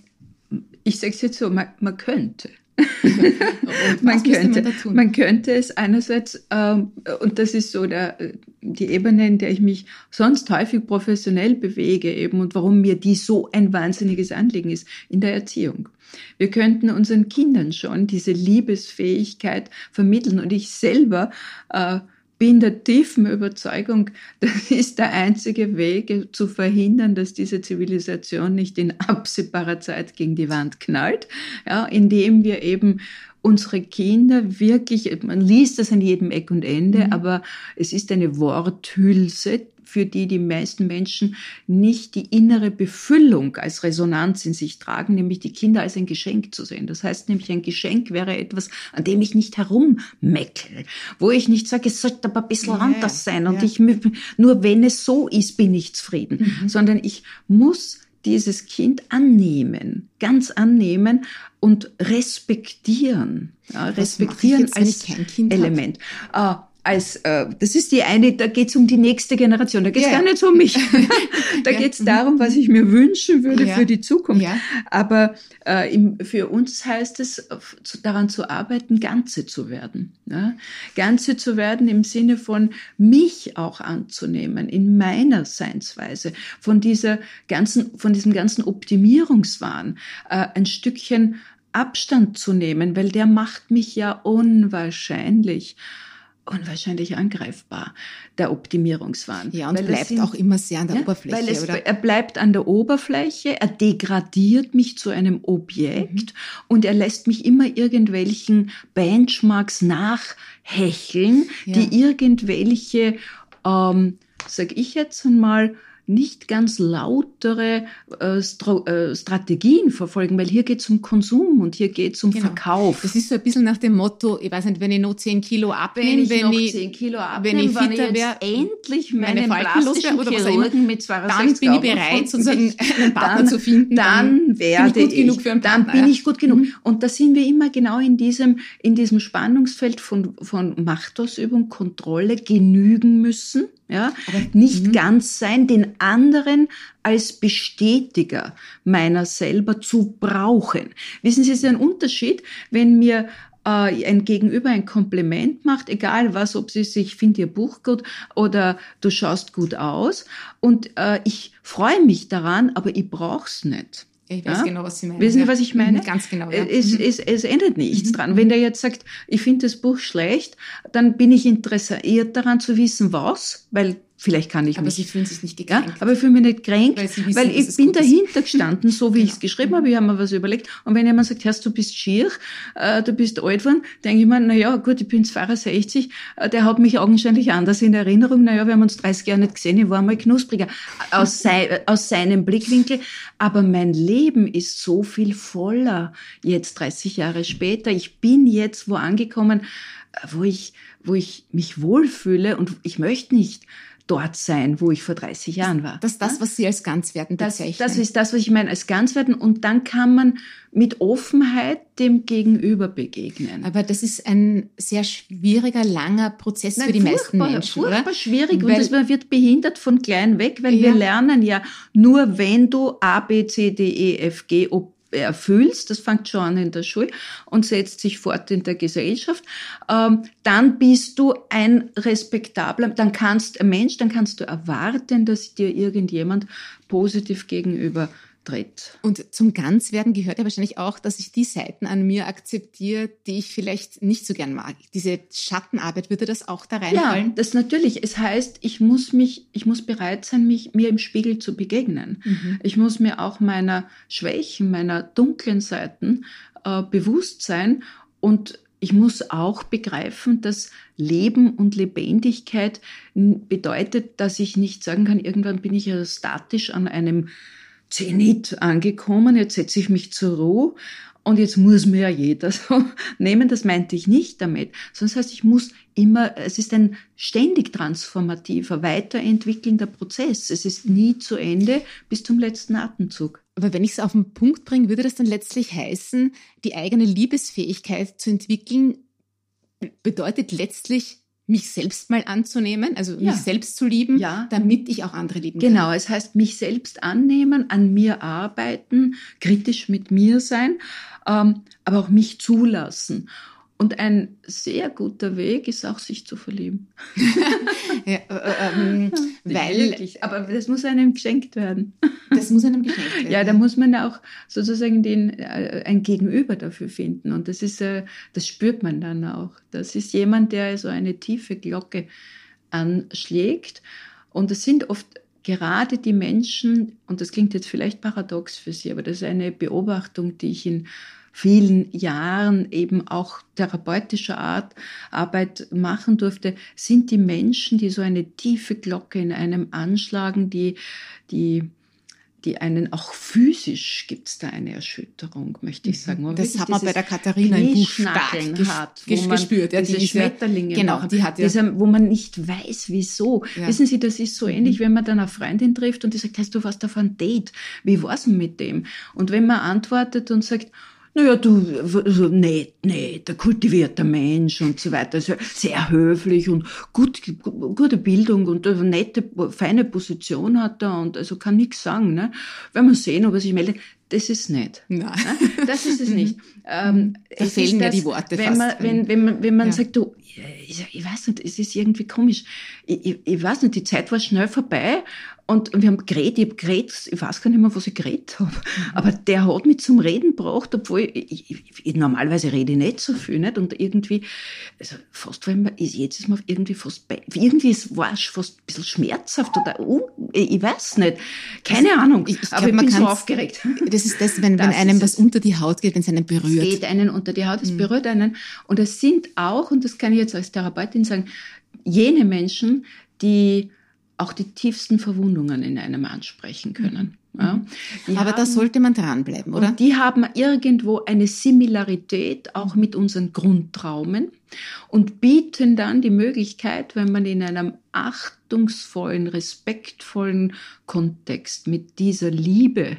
ich sage es jetzt so, man, man könnte. man, könnte, man, man, könnte es einerseits, ähm, und das ist so der, die Ebene, in der ich mich sonst häufig professionell bewege eben und warum mir die so ein wahnsinniges Anliegen ist, in der Erziehung. Wir könnten unseren Kindern schon diese Liebesfähigkeit vermitteln und ich selber äh, bin der tiefen Überzeugung, das ist der einzige Weg zu verhindern, dass diese Zivilisation nicht in absehbarer Zeit gegen die Wand knallt, ja, indem wir eben unsere Kinder wirklich, man liest das an jedem Eck und Ende, mhm. aber es ist eine Worthülse, für die die meisten Menschen nicht die innere Befüllung als Resonanz in sich tragen, nämlich die Kinder als ein Geschenk zu sehen. Das heißt nämlich, ein Geschenk wäre etwas, an dem ich nicht herummeckel, wo ich nicht sage, es sollte aber ein bisschen ja, anders sein und ja. ich, nur wenn es so ist, bin ich zufrieden, mhm. sondern ich muss dieses Kind annehmen, ganz annehmen und respektieren. Ja, respektieren als Element. Hab? Als äh, das ist die eine, da geht es um die nächste Generation, da geht es ja. gar nicht um mich. da ja. geht es darum, was ich mir wünschen würde ja. für die Zukunft. Ja. Aber äh, im, für uns heißt es, daran zu arbeiten, Ganze zu werden. Ja? Ganze zu werden im Sinne von mich auch anzunehmen, in meiner Seinsweise, von dieser ganzen, von diesem ganzen Optimierungswahn, äh, ein Stückchen Abstand zu nehmen, weil der macht mich ja unwahrscheinlich unwahrscheinlich angreifbar, der Optimierungswahn. Ja, und bleibt sind, auch immer sehr an der ja, Oberfläche, weil es, oder? Er bleibt an der Oberfläche, er degradiert mich zu einem Objekt mhm. und er lässt mich immer irgendwelchen Benchmarks nachhecheln, ja. die irgendwelche, ähm, sag ich jetzt einmal, nicht ganz lautere äh, äh, Strategien verfolgen, weil hier geht es um Konsum und hier geht es um genau. Verkauf. Das ist so ein bisschen nach dem Motto, ich weiß nicht, wenn ich noch 10 Kilo abnehme, wenn ich, wenn ich, Kilo abnehme, wenn ich fitter wäre, endlich meine, meine plastischen oder Chirurgen mit 62 Dann bin ich bereit, sozusagen einen Partner dann, zu finden. Dann, dann werde bin ich gut genug für einen Partner. Dann bin ich gut genug. Mhm. Und da sind wir immer genau in diesem, in diesem Spannungsfeld von, von Machtausübung, Kontrolle genügen müssen ja, nicht mhm. ganz sein, den anderen als Bestätiger meiner selber zu brauchen. Wissen Sie, es ist ein Unterschied, wenn mir äh, ein Gegenüber ein Kompliment macht, egal was, ob sie sich, ich finde ihr Buch gut oder du schaust gut aus und äh, ich freue mich daran, aber ich brauch's nicht. Ich weiß ja? genau, was Sie meinen. Wissen Sie, was ich meine? Ganz genau. Ja. Es, mhm. es, es ändert nichts mhm. dran. Wenn der jetzt sagt, ich finde das Buch schlecht, dann bin ich interessiert daran zu wissen, was, weil Vielleicht kann ich aber mich. Sie fühlen sich nicht gekränkt. Ja, aber ich fühle mich nicht kränkt, weil, wissen, weil ich bin dahinter gestanden, so wie genau. ich es geschrieben habe. Ich habe mir was überlegt. Und wenn jemand sagt, Herr, du bist schier, äh, du bist alt geworden, denke ich mir, na ja, gut, ich bin 62, äh, der hat mich augenscheinlich anders in Erinnerung. Na ja, wir haben uns 30 Jahre nicht gesehen, ich war mal knuspriger. Aus, sei, aus seinem Blickwinkel. Aber mein Leben ist so viel voller jetzt 30 Jahre später. Ich bin jetzt wo angekommen, äh, wo ich, wo ich mich wohlfühle und ich möchte nicht dort sein, wo ich vor 30 Jahren war. Das ist das, was Sie als Ganzwerten bezeichnen. Das, das ist das, was ich meine als Ganzwerten. Und dann kann man mit Offenheit dem Gegenüber begegnen. Aber das ist ein sehr schwieriger, langer Prozess Nein, für die meisten Menschen, furchtbar oder? schwierig weil, und das, man wird behindert von klein weg, weil ja. wir lernen ja nur, wenn du A, B, C, D, E, F, G, O, erfüllst, das fängt schon an in der Schule und setzt sich fort in der Gesellschaft, ähm, dann bist du ein respektabler, dann kannst ein Mensch, dann kannst du erwarten, dass dir irgendjemand positiv gegenüber tritt. Und zum Ganzwerden gehört ja wahrscheinlich auch, dass ich die Seiten an mir akzeptiere, die ich vielleicht nicht so gern mag. Diese Schattenarbeit, würde das auch da reinfallen? Ja, das natürlich. Es heißt, ich muss mich, ich muss bereit sein, mich, mir im Spiegel zu begegnen. Mhm. Ich muss mir auch meiner Schwächen, meiner dunklen Seiten äh, bewusst sein und ich muss auch begreifen, dass Leben und Lebendigkeit bedeutet, dass ich nicht sagen kann, irgendwann bin ich ja statisch an einem Zenit angekommen, jetzt setze ich mich zur Ruhe und jetzt muss mir ja jeder so nehmen, das meinte ich nicht damit. Sonst heißt, ich muss immer, es ist ein ständig transformativer, weiterentwickelnder Prozess. Es ist nie zu Ende bis zum letzten Atemzug. Aber wenn ich es auf den Punkt bringe, würde das dann letztlich heißen, die eigene Liebesfähigkeit zu entwickeln, bedeutet letztlich mich selbst mal anzunehmen, also ja. mich selbst zu lieben, ja. damit ich auch andere lieben genau, kann. Genau, es heißt mich selbst annehmen, an mir arbeiten, kritisch mit mir sein, ähm, aber auch mich zulassen. Und ein sehr guter Weg ist auch, sich zu verlieben. ja, äh, ähm, weil, Wirklich, aber das muss einem geschenkt werden. Das muss einem geschenkt werden. Ja, da muss man auch sozusagen den, äh, ein Gegenüber dafür finden. Und das ist, äh, das spürt man dann auch. Das ist jemand, der so eine tiefe Glocke anschlägt. Und es sind oft gerade die Menschen, und das klingt jetzt vielleicht paradox für Sie, aber das ist eine Beobachtung, die ich in vielen Jahren eben auch therapeutischer Art Arbeit machen durfte, sind die Menschen, die so eine tiefe Glocke in einem anschlagen, die, die die einen auch physisch gibt es da eine Erschütterung, möchte ich sagen. Man das hat man bei der Katharina im Buch stark hat, wo man gespürt. Ja, diese Schmetterlinge genau, die hat ja. Dieser, wo man nicht weiß, wieso. Ja. Wissen Sie, das ist so ähnlich, mhm. wenn man dann eine Freundin trifft und die sagt, hast du was davon Date? Wie war's denn mit dem? Und wenn man antwortet und sagt, naja, du, so, nee, nee, der kultivierte Mensch und so weiter, also sehr höflich und gut, gute Bildung und eine nette, feine Position hat er und also kann nichts sagen, ne. Wenn wir sehen, ob er sich meldet, das ist nicht. Nein. Das ist es nicht. ähm, da fehlen ja die Worte wenn fast. Man, wenn, wenn man, wenn man ja. sagt, du, ich, ich, weiß nicht, es ist irgendwie komisch. Ich, ich, ich, weiß nicht, die Zeit war schnell vorbei und, wir haben geredet, ich habe geredet, ich weiß gar nicht mehr, was ich geredet habe. Mhm. Aber der hat mich zum Reden gebracht, obwohl ich, normalerweise rede ich nicht so viel, nicht? Und irgendwie, also fast, wenn man, jetzt ist man irgendwie fast, bei, irgendwie war es fast ein bisschen schmerzhaft oder, uh, ich weiß nicht. Keine also, Ahnung. Ich, ich aber glaub, ich bin so aufgeregt. Das ist das, wenn, das wenn einem was unter die Haut geht, wenn es einen berührt. Es geht einen unter die Haut, es mhm. berührt einen. Und es sind auch, und das kann ich jetzt als Therapeutin sagen, jene Menschen, die auch die tiefsten Verwundungen in einem ansprechen können. Mhm. Ja. Aber haben, da sollte man dranbleiben, oder? Die haben irgendwo eine Similarität auch mit unseren Grundtraumen und bieten dann die Möglichkeit, wenn man in einem achtungsvollen, respektvollen Kontext mit dieser Liebe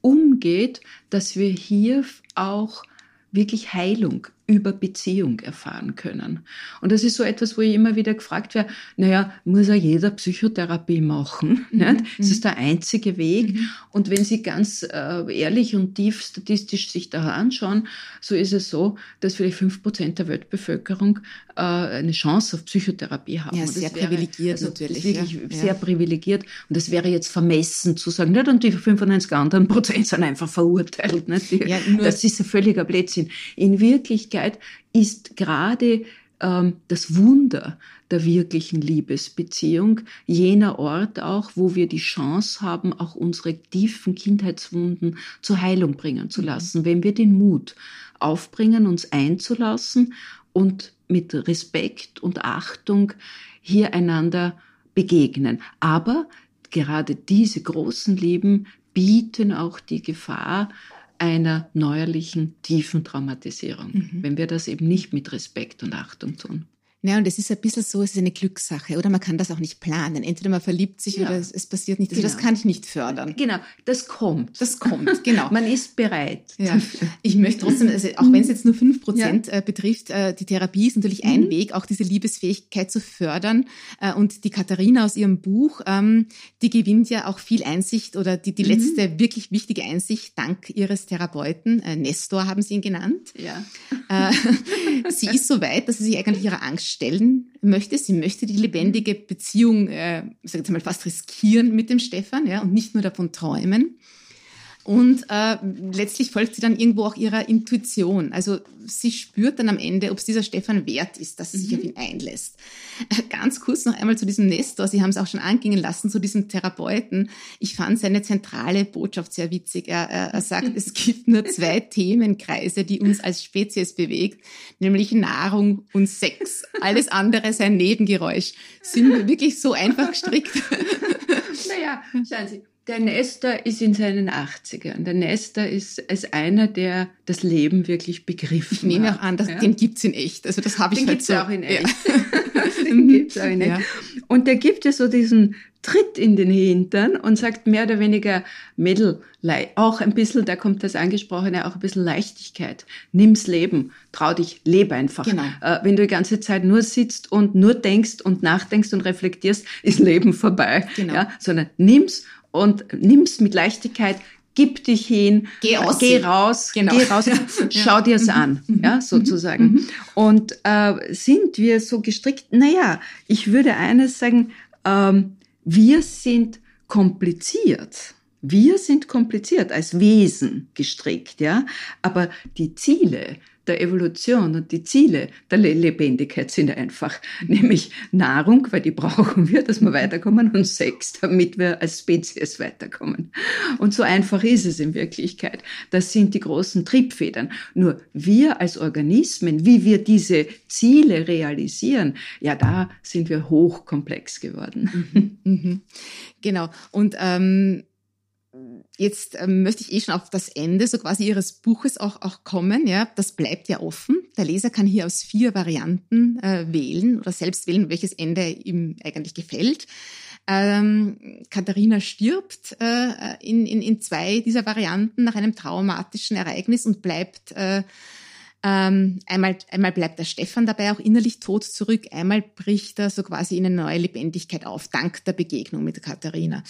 umgeht, dass wir hier auch wirklich Heilung über Beziehung erfahren können. Und das ist so etwas, wo ich immer wieder gefragt werde, naja, muss ja jeder Psychotherapie machen? Mhm. Nicht? Das ist der einzige Weg. Mhm. Und wenn Sie ganz äh, ehrlich und tief statistisch sich da anschauen, so ist es so, dass vielleicht fünf Prozent der Weltbevölkerung äh, eine Chance auf Psychotherapie haben. Ja, sehr wäre, privilegiert also natürlich. Wirklich ja. sehr privilegiert. Und das wäre jetzt vermessen zu sagen, nicht? Und die 95 anderen Prozent sind einfach verurteilt. Nicht? Die, ja, das ist ein völliger Blödsinn. In Wirklichkeit Wirklichkeit ist gerade ähm, das Wunder der wirklichen Liebesbeziehung, jener Ort auch, wo wir die Chance haben, auch unsere tiefen Kindheitswunden zur Heilung bringen zu mhm. lassen, wenn wir den Mut aufbringen, uns einzulassen und mit Respekt und Achtung hier einander begegnen. Aber gerade diese großen Lieben bieten auch die Gefahr, einer neuerlichen tiefen Traumatisierung, mhm. wenn wir das eben nicht mit Respekt und Achtung tun. Ja, und es ist ein bisschen so, es ist eine Glückssache, oder man kann das auch nicht planen. Entweder man verliebt sich ja. oder es, es, passiert nicht. Also genau. das kann ich nicht fördern. Genau, das kommt. Das kommt, genau. man ist bereit. Ja. Ich möchte trotzdem, also auch wenn es jetzt nur fünf Prozent ja. Äh, betrifft, äh, die Therapie ist natürlich ein mhm. Weg, auch diese Liebesfähigkeit zu fördern. Äh, und die Katharina aus ihrem Buch, ähm, die gewinnt ja auch viel Einsicht oder die, die mhm. letzte wirklich wichtige Einsicht dank ihres Therapeuten, Nestor haben sie ihn genannt. Ja. sie ist so weit, dass sie sich eigentlich ihrer Angst stellen möchte. Sie möchte die lebendige Beziehung, äh, sag jetzt mal, fast riskieren mit dem Stefan, ja, und nicht nur davon träumen. Und äh, letztlich folgt sie dann irgendwo auch ihrer Intuition. Also sie spürt dann am Ende, ob es dieser Stefan wert ist, dass sie mhm. sich auf ihn einlässt. Ganz kurz noch einmal zu diesem Nestor. Sie haben es auch schon angingen lassen, zu diesem Therapeuten. Ich fand seine zentrale Botschaft sehr witzig. Er, er, er sagt, es gibt nur zwei Themenkreise, die uns als Spezies bewegt, nämlich Nahrung und Sex. Alles andere sei ein Nebengeräusch. Sind wir wirklich so einfach gestrickt? naja, schauen Sie der Nestor ist in seinen 80ern. Der Nestor ist, ist einer, der das Leben wirklich begriffen Ich nehme auch an, dass, ja? den gibt's in echt. Also das habe ich den halt gibt's so. auch in echt. Ja. den gibt's auch in echt. Ja. Und der gibt ja so diesen Tritt in den Hintern und sagt mehr oder weniger Mädel, auch ein bisschen, da kommt das Angesprochene, auch ein bisschen Leichtigkeit. Nimm's Leben, trau dich, lebe einfach. Genau. Äh, wenn du die ganze Zeit nur sitzt und nur denkst und nachdenkst und reflektierst, ist Leben vorbei. Genau. Ja, sondern nimm's und nimm's mit Leichtigkeit, gib dich hin, geh, aus geh raus, genau. geh raus, schau dir's mhm. an, mhm. ja, sozusagen. Mhm. Und äh, sind wir so gestrickt? Naja, ich würde eines sagen, ähm, wir sind kompliziert. Wir sind kompliziert als Wesen gestrickt, ja. Aber die Ziele, der Evolution und die Ziele der Lebendigkeit sind einfach, nämlich Nahrung, weil die brauchen wir, dass wir weiterkommen, und Sex, damit wir als Spezies weiterkommen. Und so einfach ist es in Wirklichkeit. Das sind die großen Triebfedern. Nur wir als Organismen, wie wir diese Ziele realisieren, ja, da sind wir hochkomplex geworden. Mhm. Mhm. Genau. Und ähm Jetzt ähm, möchte ich eh schon auf das Ende so quasi Ihres Buches auch, auch kommen. Ja, das bleibt ja offen. Der Leser kann hier aus vier Varianten äh, wählen oder selbst wählen, welches Ende ihm eigentlich gefällt. Ähm, Katharina stirbt äh, in, in, in zwei dieser Varianten nach einem traumatischen Ereignis und bleibt äh, Ähm, einmal, einmal bleibt der Stefan dabei auch innerlich tot zurück, einmal bricht er so quasi in eine neue Lebendigkeit auf, dank der Begegnung mit Katharina.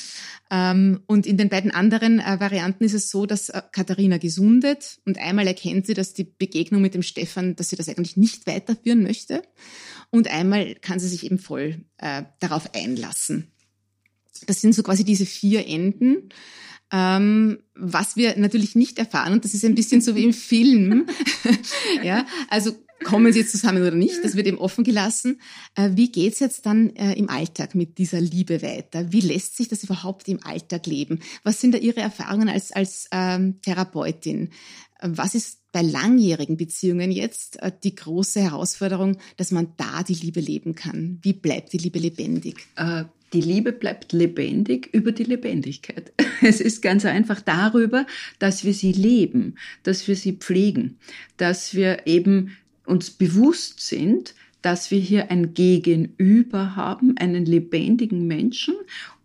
Ähm, und in den beiden anderen äh, Varianten ist es so, dass äh, Katharina gesundet und einmal erkennt sie, dass die Begegnung mit dem Stefan, dass sie das eigentlich nicht weiterführen möchte und einmal kann sie sich eben voll äh, darauf einlassen. Das sind so quasi diese vier Enden. Ähm, was wir natürlich nicht erfahren, und das ist ein bisschen so wie im Film, ja, also kommen sie jetzt zusammen oder nicht, das wird eben offen gelassen. Äh, wie geht's jetzt dann äh, im Alltag mit dieser Liebe weiter? Wie lässt sich das überhaupt im Alltag leben? Was sind da Ihre Erfahrungen als, als ähm, Therapeutin? Was ist bei langjährigen Beziehungen jetzt äh, die große Herausforderung, dass man da die Liebe leben kann? Wie bleibt die Liebe lebendig? Die Liebe bleibt lebendig über die Lebendigkeit. Es ist ganz einfach darüber, dass wir sie leben, dass wir sie pflegen, dass wir eben uns bewusst sind, dass wir hier ein Gegenüber haben, einen lebendigen Menschen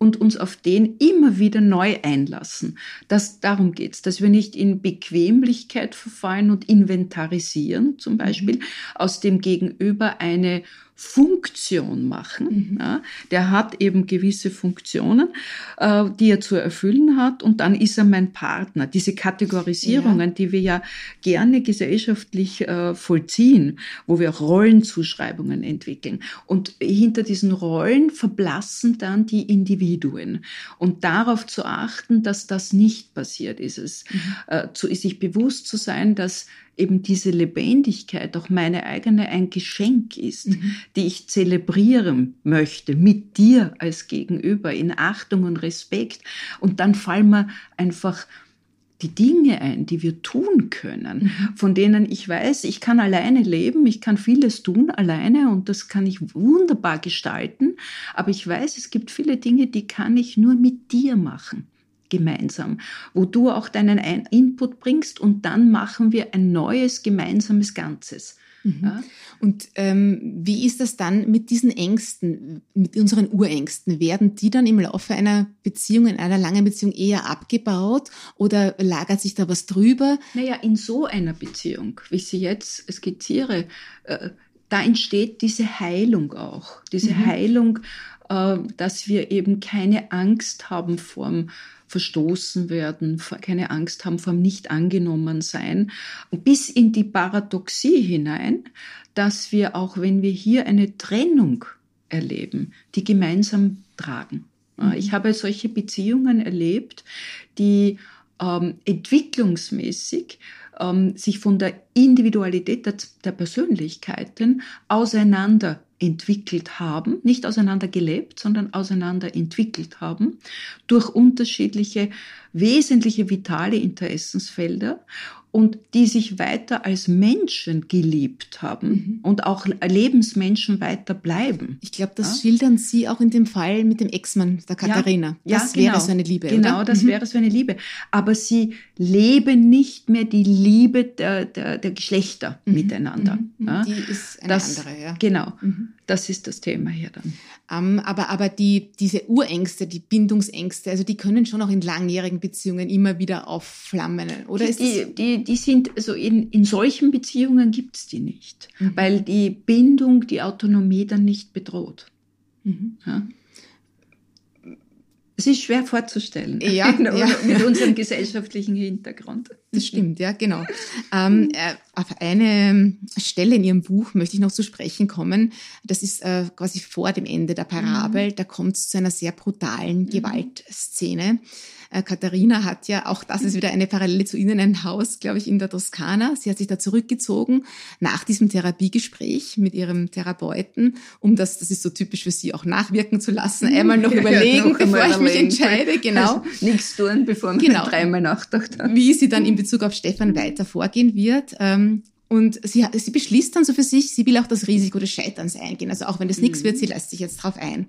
und uns auf den immer wieder neu einlassen. Das, darum geht's, dass wir nicht in Bequemlichkeit verfallen und inventarisieren zum Beispiel, mhm. aus dem Gegenüber eine Funktion machen. Mhm. Ja, der hat eben gewisse Funktionen, äh, die er zu erfüllen hat und dann ist er mein Partner. Diese Kategorisierungen, ja. die wir ja gerne gesellschaftlich äh, vollziehen, wo wir Rollenzuschreibungen entwickeln. Und hinter diesen Rollen verblassen dann die Individuen. Und darauf zu achten, dass das nicht passiert ist es, mhm. äh, zu, sich bewusst zu sein, dass eben diese Lebendigkeit auch meine eigene ein Geschenk ist, mhm. die ich zelebrieren möchte mit dir als Gegenüber in Achtung und Respekt. Und dann fallen mir einfach die Dinge ein, die wir tun können, mhm. von denen ich weiß, ich kann alleine leben, ich kann vieles tun alleine und das kann ich wunderbar gestalten, aber ich weiß, es gibt viele Dinge, die kann ich nur mit dir machen gemeinsam, wo du auch deinen Input bringst und dann machen wir ein neues gemeinsames Ganzes. Mhm. Ja? Und ähm, wie ist das dann mit diesen Ängsten, mit unseren Urängsten? Werden die dann im Laufe einer Beziehung, in einer langen Beziehung eher abgebaut oder lagert sich da was drüber? Naja, in so einer Beziehung, wie ich sie jetzt skizziere, äh, da entsteht diese Heilung auch. Diese mhm. Heilung, äh, dass wir eben keine Angst haben vorm verstoßen werden, keine Angst haben vor dem nicht angenommen sein, bis in die Paradoxie hinein, dass wir auch wenn wir hier eine Trennung erleben, die gemeinsam tragen. Mhm. Ich habe solche Beziehungen erlebt, die ähm, entwicklungsmäßig ähm, sich von der Individualität der, der Persönlichkeiten auseinander entwickelt haben, nicht auseinander gelebt, sondern auseinander entwickelt haben durch unterschiedliche wesentliche vitale Interessensfelder und die sich weiter als Menschen geliebt haben mhm. und auch Lebensmenschen weiter bleiben. Ich glaube, das ja? schildern Sie auch in dem Fall mit dem Ex-Mann der Katharina. Ja, das ja, wäre genau. so eine Liebe. Genau, oder? das mhm. wäre so eine Liebe. Aber sie leben nicht mehr die Liebe der, der, der Geschlechter mhm. miteinander. Mhm. Ja? Die ist eine das, andere, ja. Genau, mhm. Das ist das Thema hier dann. Um, ähm, aber aber die, diese Urängste, die Bindungsängste, also die können schon auch in langjährigen Beziehungen immer wieder aufflammen, oder? Die, die, die, die sind, also in, in solchen Beziehungen gibt es die nicht, mhm. weil die Bindung die Autonomie dann nicht bedroht. Mhm. Ja? Es ist schwer vorzustellen ja, ja. mit unserem gesellschaftlichen Hintergrund. Das stimmt, ja, genau. Ähm, äh, auf eine Stelle in Ihrem Buch möchte ich noch zu sprechen kommen. Das ist äh, quasi vor dem Ende der Parabel. Mhm. Da kommt es zu einer sehr brutalen mhm. Gewaltszene. Äh, Katharina hat ja, auch das ist wieder eine Parallele zu Ihnen, ein Haus, glaube ich, in der Toskana. Sie hat sich da zurückgezogen nach diesem Therapiegespräch mit ihrem Therapeuten, um das, das ist so typisch für Sie, auch nachwirken zu lassen. Einmal noch überlegen, ja, noch bevor ich mich entscheide. Genau. Also nichts tun, bevor man genau. dreimal nachdacht hat. Wie sie dann in Bezug auf Stefan weiter vorgehen wird. Ähm, und sie, sie beschließt dann so für sich, sie will auch das Risiko des Scheiterns eingehen. Also auch wenn das nichts mhm. wird, sie lässt sich jetzt drauf ein.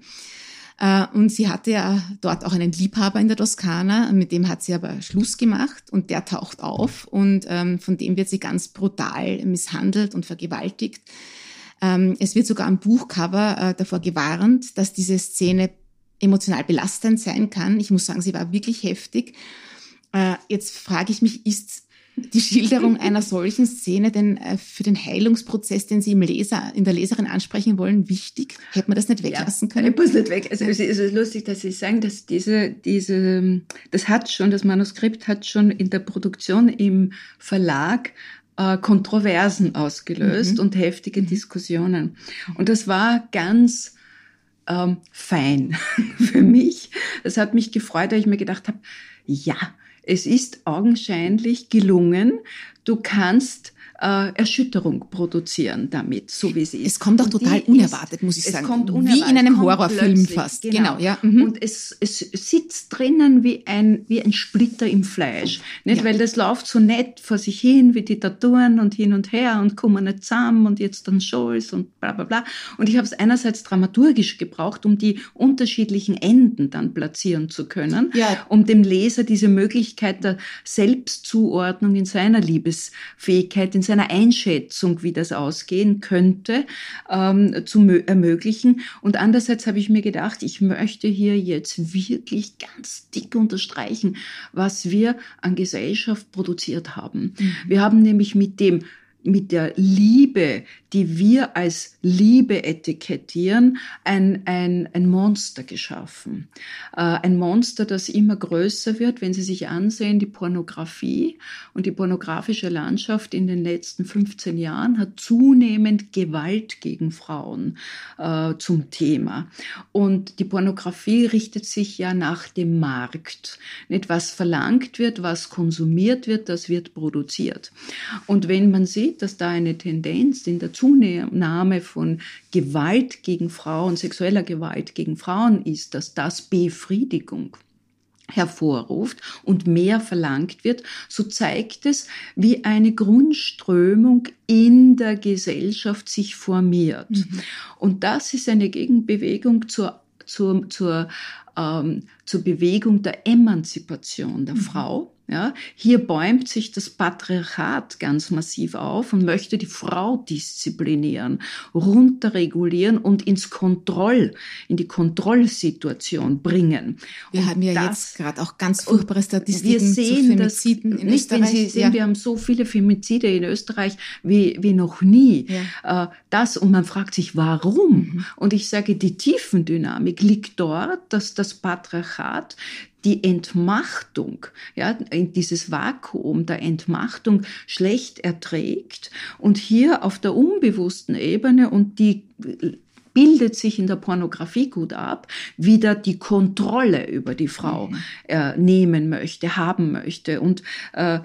Äh, und sie hatte ja dort auch einen Liebhaber in der Toskana, mit dem hat sie aber Schluss gemacht und der taucht auf und ähm, von dem wird sie ganz brutal misshandelt und vergewaltigt. Ähm, es wird sogar am Buchcover äh, davor gewarnt, dass diese Szene emotional belastend sein kann. Ich muss sagen, sie war wirklich heftig. Äh, jetzt frage ich mich, ist die Schilderung einer solchen Szene denn äh, für den Heilungsprozess, den Sie im Leser, in der Leserin ansprechen wollen, wichtig? Hätte man das nicht weglassen ja, können? Ich muss nicht weg. Also es ist lustig, dass Sie sagen, dass diese, diese, das hat schon, das Manuskript hat schon in der Produktion im Verlag äh, Kontroversen ausgelöst mhm. und heftige mhm. Diskussionen. Und das war ganz ähm, fein für mich. Das hat mich gefreut, weil ich mir gedacht habe, ja, es ist augenscheinlich gelungen. Du kannst äh, Erschütterung produzieren damit, so wie sie ist. Es kommt auch total unerwartet, ist, muss ich sagen. Es kommt unerwartet, wie in einem Horrorfilm fast. Genau, genau ja. Mhm. Und es, es sitzt drinnen wie ein, wie ein Splitter im Fleisch. Nicht? Ja. Weil das läuft so nett vor sich hin, wie die Taturen und hin und her und kommen nicht zusammen und jetzt dann Scholz und bla bla bla. Und ich habe es einerseits dramaturgisch gebraucht, um die unterschiedlichen Enden dann platzieren zu können, ja. um dem Leser diese Möglichkeit der Selbstzuordnung in seiner Liebesfähigkeit, in seiner seiner Einschätzung, wie das ausgehen könnte, ähm, zu ermöglichen. Und andererseits habe ich mir gedacht, ich möchte hier jetzt wirklich ganz dick unterstreichen, was wir an Gesellschaft produziert haben. Mhm. Wir haben nämlich mit dem mit der Liebe, die wir als Liebe etikettieren, ein, ein, ein Monster geschaffen. Äh, ein Monster, das immer größer wird, wenn Sie sich ansehen, die Pornografie und die pornografische Landschaft in den letzten 15 Jahren hat zunehmend Gewalt gegen Frauen äh, zum Thema. Und die Pornografie richtet sich ja nach dem Markt. Nicht was verlangt wird, was konsumiert wird, das wird produziert. Und wenn man sieht, sieht, dass da eine Tendenz in der Zunahme von Gewalt gegen Frauen, sexueller Gewalt gegen Frauen ist, dass das Befriedigung hervorruft und mehr verlangt wird, so zeigt es, wie eine Grundströmung in der Gesellschaft sich formiert. Mhm. Und das ist eine Gegenbewegung zur, zur, zur, ähm, zur Bewegung der Emanzipation der mhm. Frau ja, hier bäumt sich das Patriarchat ganz massiv auf und möchte die Frau disziplinieren, runterregulieren und ins Kontroll, in die Kontrollsituation bringen. Wir und haben ja das, jetzt gerade auch ganz furchtbare Statistiken wir sehen zu Femiziden das, in nicht, Österreich. Wenn Sie sehen, ja. wir haben so viele Femizide in Österreich wie, wie noch nie. Ja. Äh, das, und man fragt sich, warum? Mhm. Und ich sage, die Tiefendynamik liegt dort, dass das Patriarchat die Entmachtung, ja, dieses Vakuum der Entmachtung schlecht erträgt und hier auf der unbewussten Ebene und die bildet sich in der Pornografie gut ab, wieder die Kontrolle über die Frau mhm. äh, nehmen möchte, haben möchte. Und äh,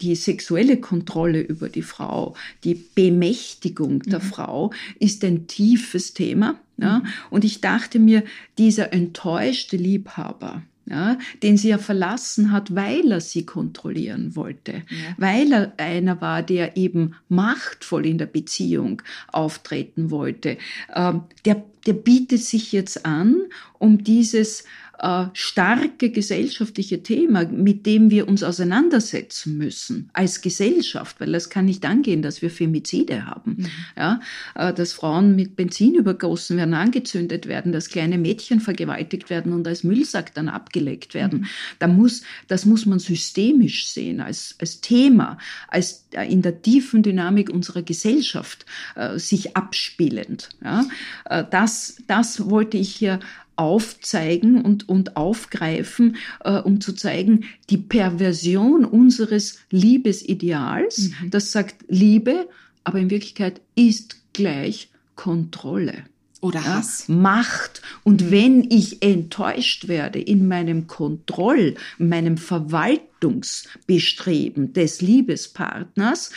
die sexuelle Kontrolle über die Frau, die Bemächtigung der mhm. Frau ist ein tiefes Thema. Ja? Mhm. Und ich dachte mir, dieser enttäuschte Liebhaber, ja, den sie ja verlassen hat, weil er sie kontrollieren wollte, ja. weil er einer war, der eben machtvoll in der Beziehung auftreten wollte. Ähm, der, der bietet sich jetzt an, um dieses äh, starke gesellschaftliche Thema, mit dem wir uns auseinandersetzen müssen als Gesellschaft, weil es kann nicht angehen, dass wir Femizide haben, mhm. ja, äh, dass Frauen mit Benzin übergossen werden, angezündet werden, dass kleine Mädchen vergewaltigt werden und als Müllsack dann abgelegt werden. Mhm. Da muss, das muss man systemisch sehen als, als Thema, als äh, in der tiefen Dynamik unserer Gesellschaft äh, sich abspielend. Ja. Äh, das, das wollte ich hier aufzeigen und, und aufgreifen, äh, um zu zeigen, die Perversion unseres Liebesideals, mhm. das sagt Liebe, aber in Wirklichkeit ist gleich Kontrolle. Oder Hass. Ja, Macht. Und mhm. wenn ich enttäuscht werde in meinem Kontroll, meinem Verwaltungsbestreben des Liebespartners,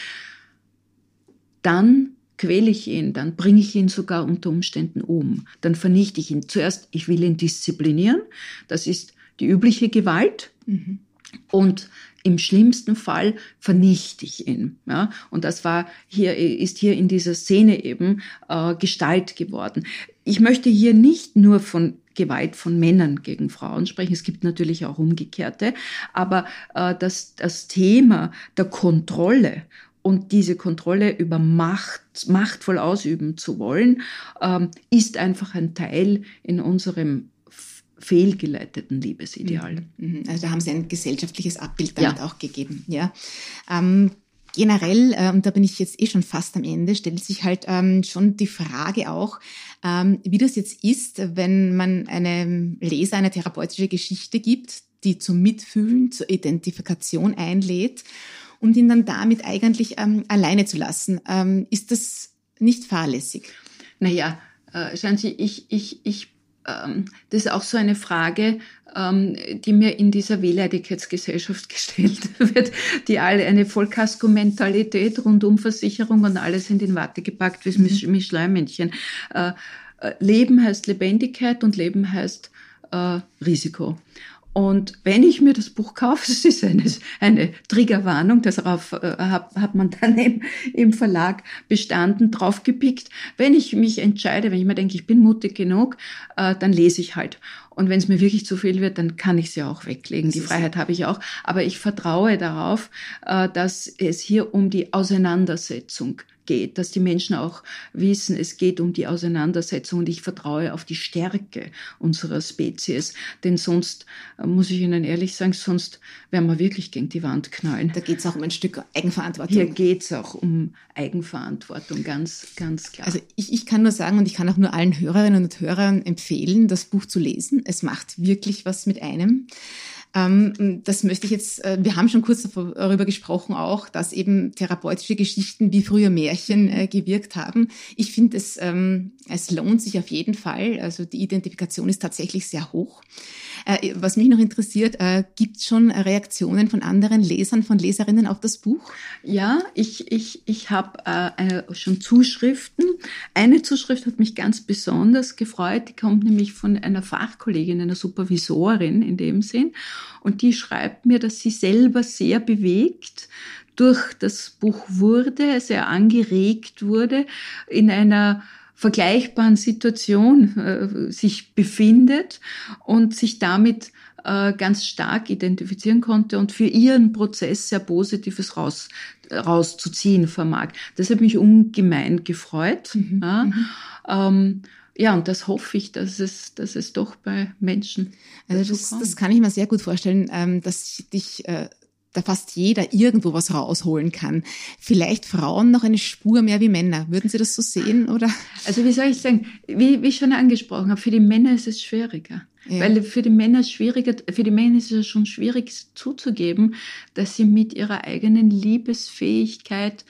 dann quäle ich ihn, dann bringe ich ihn sogar unter Umständen um. Dann vernichte ich ihn. Zuerst, ich will ihn disziplinieren. Das ist die übliche Gewalt. Mhm. Und im schlimmsten Fall vernichte ich ihn. Ja? Und das war hier, ist hier in dieser Szene eben äh, Gestalt geworden. Ich möchte hier nicht nur von Gewalt von Männern gegen Frauen sprechen. Es gibt natürlich auch umgekehrte. Aber äh, das, das Thema der Kontrolle und diese Kontrolle über Macht, machtvoll ausüben zu wollen, ähm, ist einfach ein Teil in unserem fehlgeleiteten Liebesideal. Mhm. Also da haben Sie ein gesellschaftliches Abbild damit ja. auch gegeben. Ja. Ähm, generell, äh, und da bin ich jetzt eh schon fast am Ende, stellt sich halt ähm, schon die Frage auch, ähm, wie das jetzt ist, wenn man einem Leser eine therapeutische Geschichte gibt, die zum Mitfühlen, zur Identifikation einlädt und ihn dann damit eigentlich ähm, alleine zu lassen. Ähm, ist das nicht fahrlässig? Naja, äh, schauen Sie, ich, ich, ich ähm, das ist auch so eine Frage, ähm, die mir in dieser Wehleidigkeitsgesellschaft gestellt wird, die alle eine Vollkasko-Mentalität rund um Versicherung und alles sind in Watte gepackt wie mhm. Mischleimännchen. Äh, äh, Leben heißt Lebendigkeit und Leben heißt äh, Risiko. Und wenn ich mir das Buch kaufe, das ist eine, eine Triggerwarnung, darauf äh, hat, hat man dann im, im Verlag bestanden, draufgepickt. Wenn ich mich entscheide, wenn ich mir denke, ich bin mutig genug, äh, dann lese ich halt. Und wenn es mir wirklich zu viel wird, dann kann ich sie auch weglegen. Die Freiheit habe ich auch. Aber ich vertraue darauf, äh, dass es hier um die Auseinandersetzung geht, dass die Menschen auch wissen, es geht um die Auseinandersetzung und ich vertraue auf die Stärke unserer Spezies. Denn sonst, äh, muss ich Ihnen ehrlich sagen, sonst werden wir wirklich gegen die Wand knallen. Da geht es auch um ein Stück Eigenverantwortung. Hier geht es auch um Eigenverantwortung, ganz, ganz klar. Also ich, ich kann nur sagen und ich kann auch nur allen Hörerinnen und Hörern empfehlen, das Buch zu lesen. Es macht wirklich was mit einem. Ähm, das möchte ich jetzt, äh, wir haben schon kurz darüber gesprochen auch, dass eben therapeutische Geschichten wie früher Märchen äh, gewirkt haben. Ich finde, es, ähm, es lohnt sich auf jeden Fall. Also die Identifikation ist tatsächlich sehr hoch. Äh, was mich noch interessiert, äh, gibt es schon Reaktionen von anderen Lesern, von Leserinnen auf das Buch? Ja, ich, ich, ich habe äh, schon Zuschriften. Eine Zuschrift hat mich ganz besonders gefreut. Die kommt nämlich von einer Fachkollegin, einer Supervisorin in dem Sinn. Und die schreibt mir, dass sie selber sehr bewegt durch das Buch wurde, sehr angeregt wurde in einer vergleichbaren Situation äh, sich befindet und sich damit äh, ganz stark identifizieren konnte und für ihren Prozess sehr Positives raus, rauszuziehen vermag. Das hat mich ungemein gefreut. Mhm. Ja. Mhm. Ähm, ja, und das hoffe ich, dass es, dass es doch bei Menschen. Also das, das kann ich mir sehr gut vorstellen, ähm, dass dich äh, da fast jeder irgendwo was rausholen kann. Vielleicht Frauen noch eine Spur mehr wie Männer. Würden Sie das so sehen, oder? Also wie soll ich sagen, wie, wie ich schon angesprochen habe, für die Männer ist es schwieriger. Ja. Weil für die Männer schwieriger, für die Männer ist es schon schwierig zuzugeben, dass sie mit ihrer eigenen Liebesfähigkeit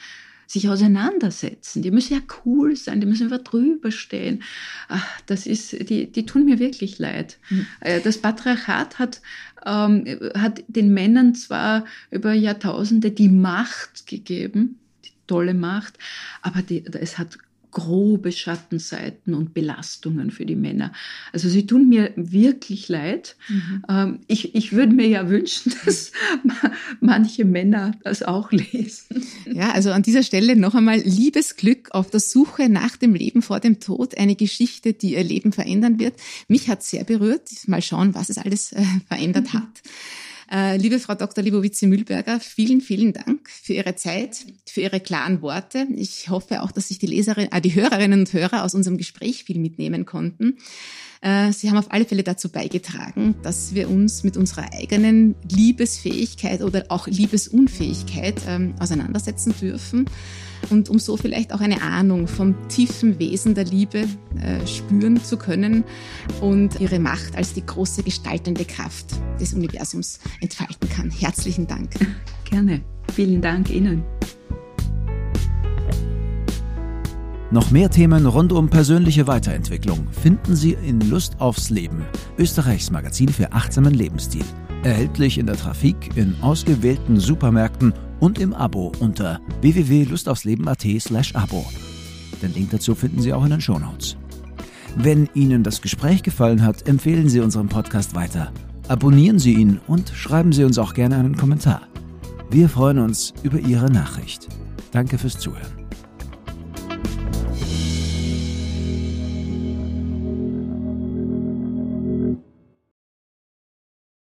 sich auseinandersetzen. Die müssen ja cool sein, die müssen über drüber stehen. Ach, das ist, die, die tun mir wirklich leid. Mhm. Das Patriarchat hat, ähm, hat den Männern zwar über Jahrtausende die Macht gegeben, die tolle Macht, aber die, es hat grobe Schattenseiten und Belastungen für die Männer. Also sie tun mir wirklich leid. Mhm. Ähm, ich, ich würde mir ja wünschen, dass manche Männer das auch lesen. Ja, also an dieser Stelle noch einmal Liebesglück auf der Suche nach dem Leben vor dem Tod. Eine Geschichte, die ihr Leben verändern wird. Mich hat sehr berührt. Mal schauen, was es alles äh, verändert mhm. hat. Äh, liebe Frau Dr. Libovici-Mühlberger, vielen, vielen Dank für Ihre Zeit, für Ihre klaren Worte. Ich hoffe auch, dass sich die Leserin, äh, die Hörerinnen und Hörer aus unserem Gespräch viel mitnehmen konnten. Äh, Sie haben auf alle Fälle dazu beigetragen, dass wir uns mit unserer eigenen Liebesfähigkeit oder auch Liebesunfähigkeit ähm, auseinandersetzen dürfen und um so vielleicht auch eine Ahnung vom tiefen Wesen der Liebe äh, spüren zu können und ihre Macht als die große gestaltende Kraft des Universums entfalten kann. Herzlichen Dank. Gerne. Vielen Dank Ihnen. Noch mehr Themen rund um persönliche Weiterentwicklung finden Sie in Lust aufs Leben, Österreichs Magazin für achtsamen Lebensstil. Erhältlich in der Trafik, in ausgewählten Supermärkten und im Abo unter www.lustaufsleben.at slash Abo. Den Link dazu finden Sie auch in den Shownotes. Wenn Ihnen das Gespräch gefallen hat, empfehlen Sie unseren Podcast weiter. Abonnieren Sie ihn und schreiben Sie uns auch gerne einen Kommentar. Wir freuen uns über Ihre Nachricht. Danke fürs Zuhören.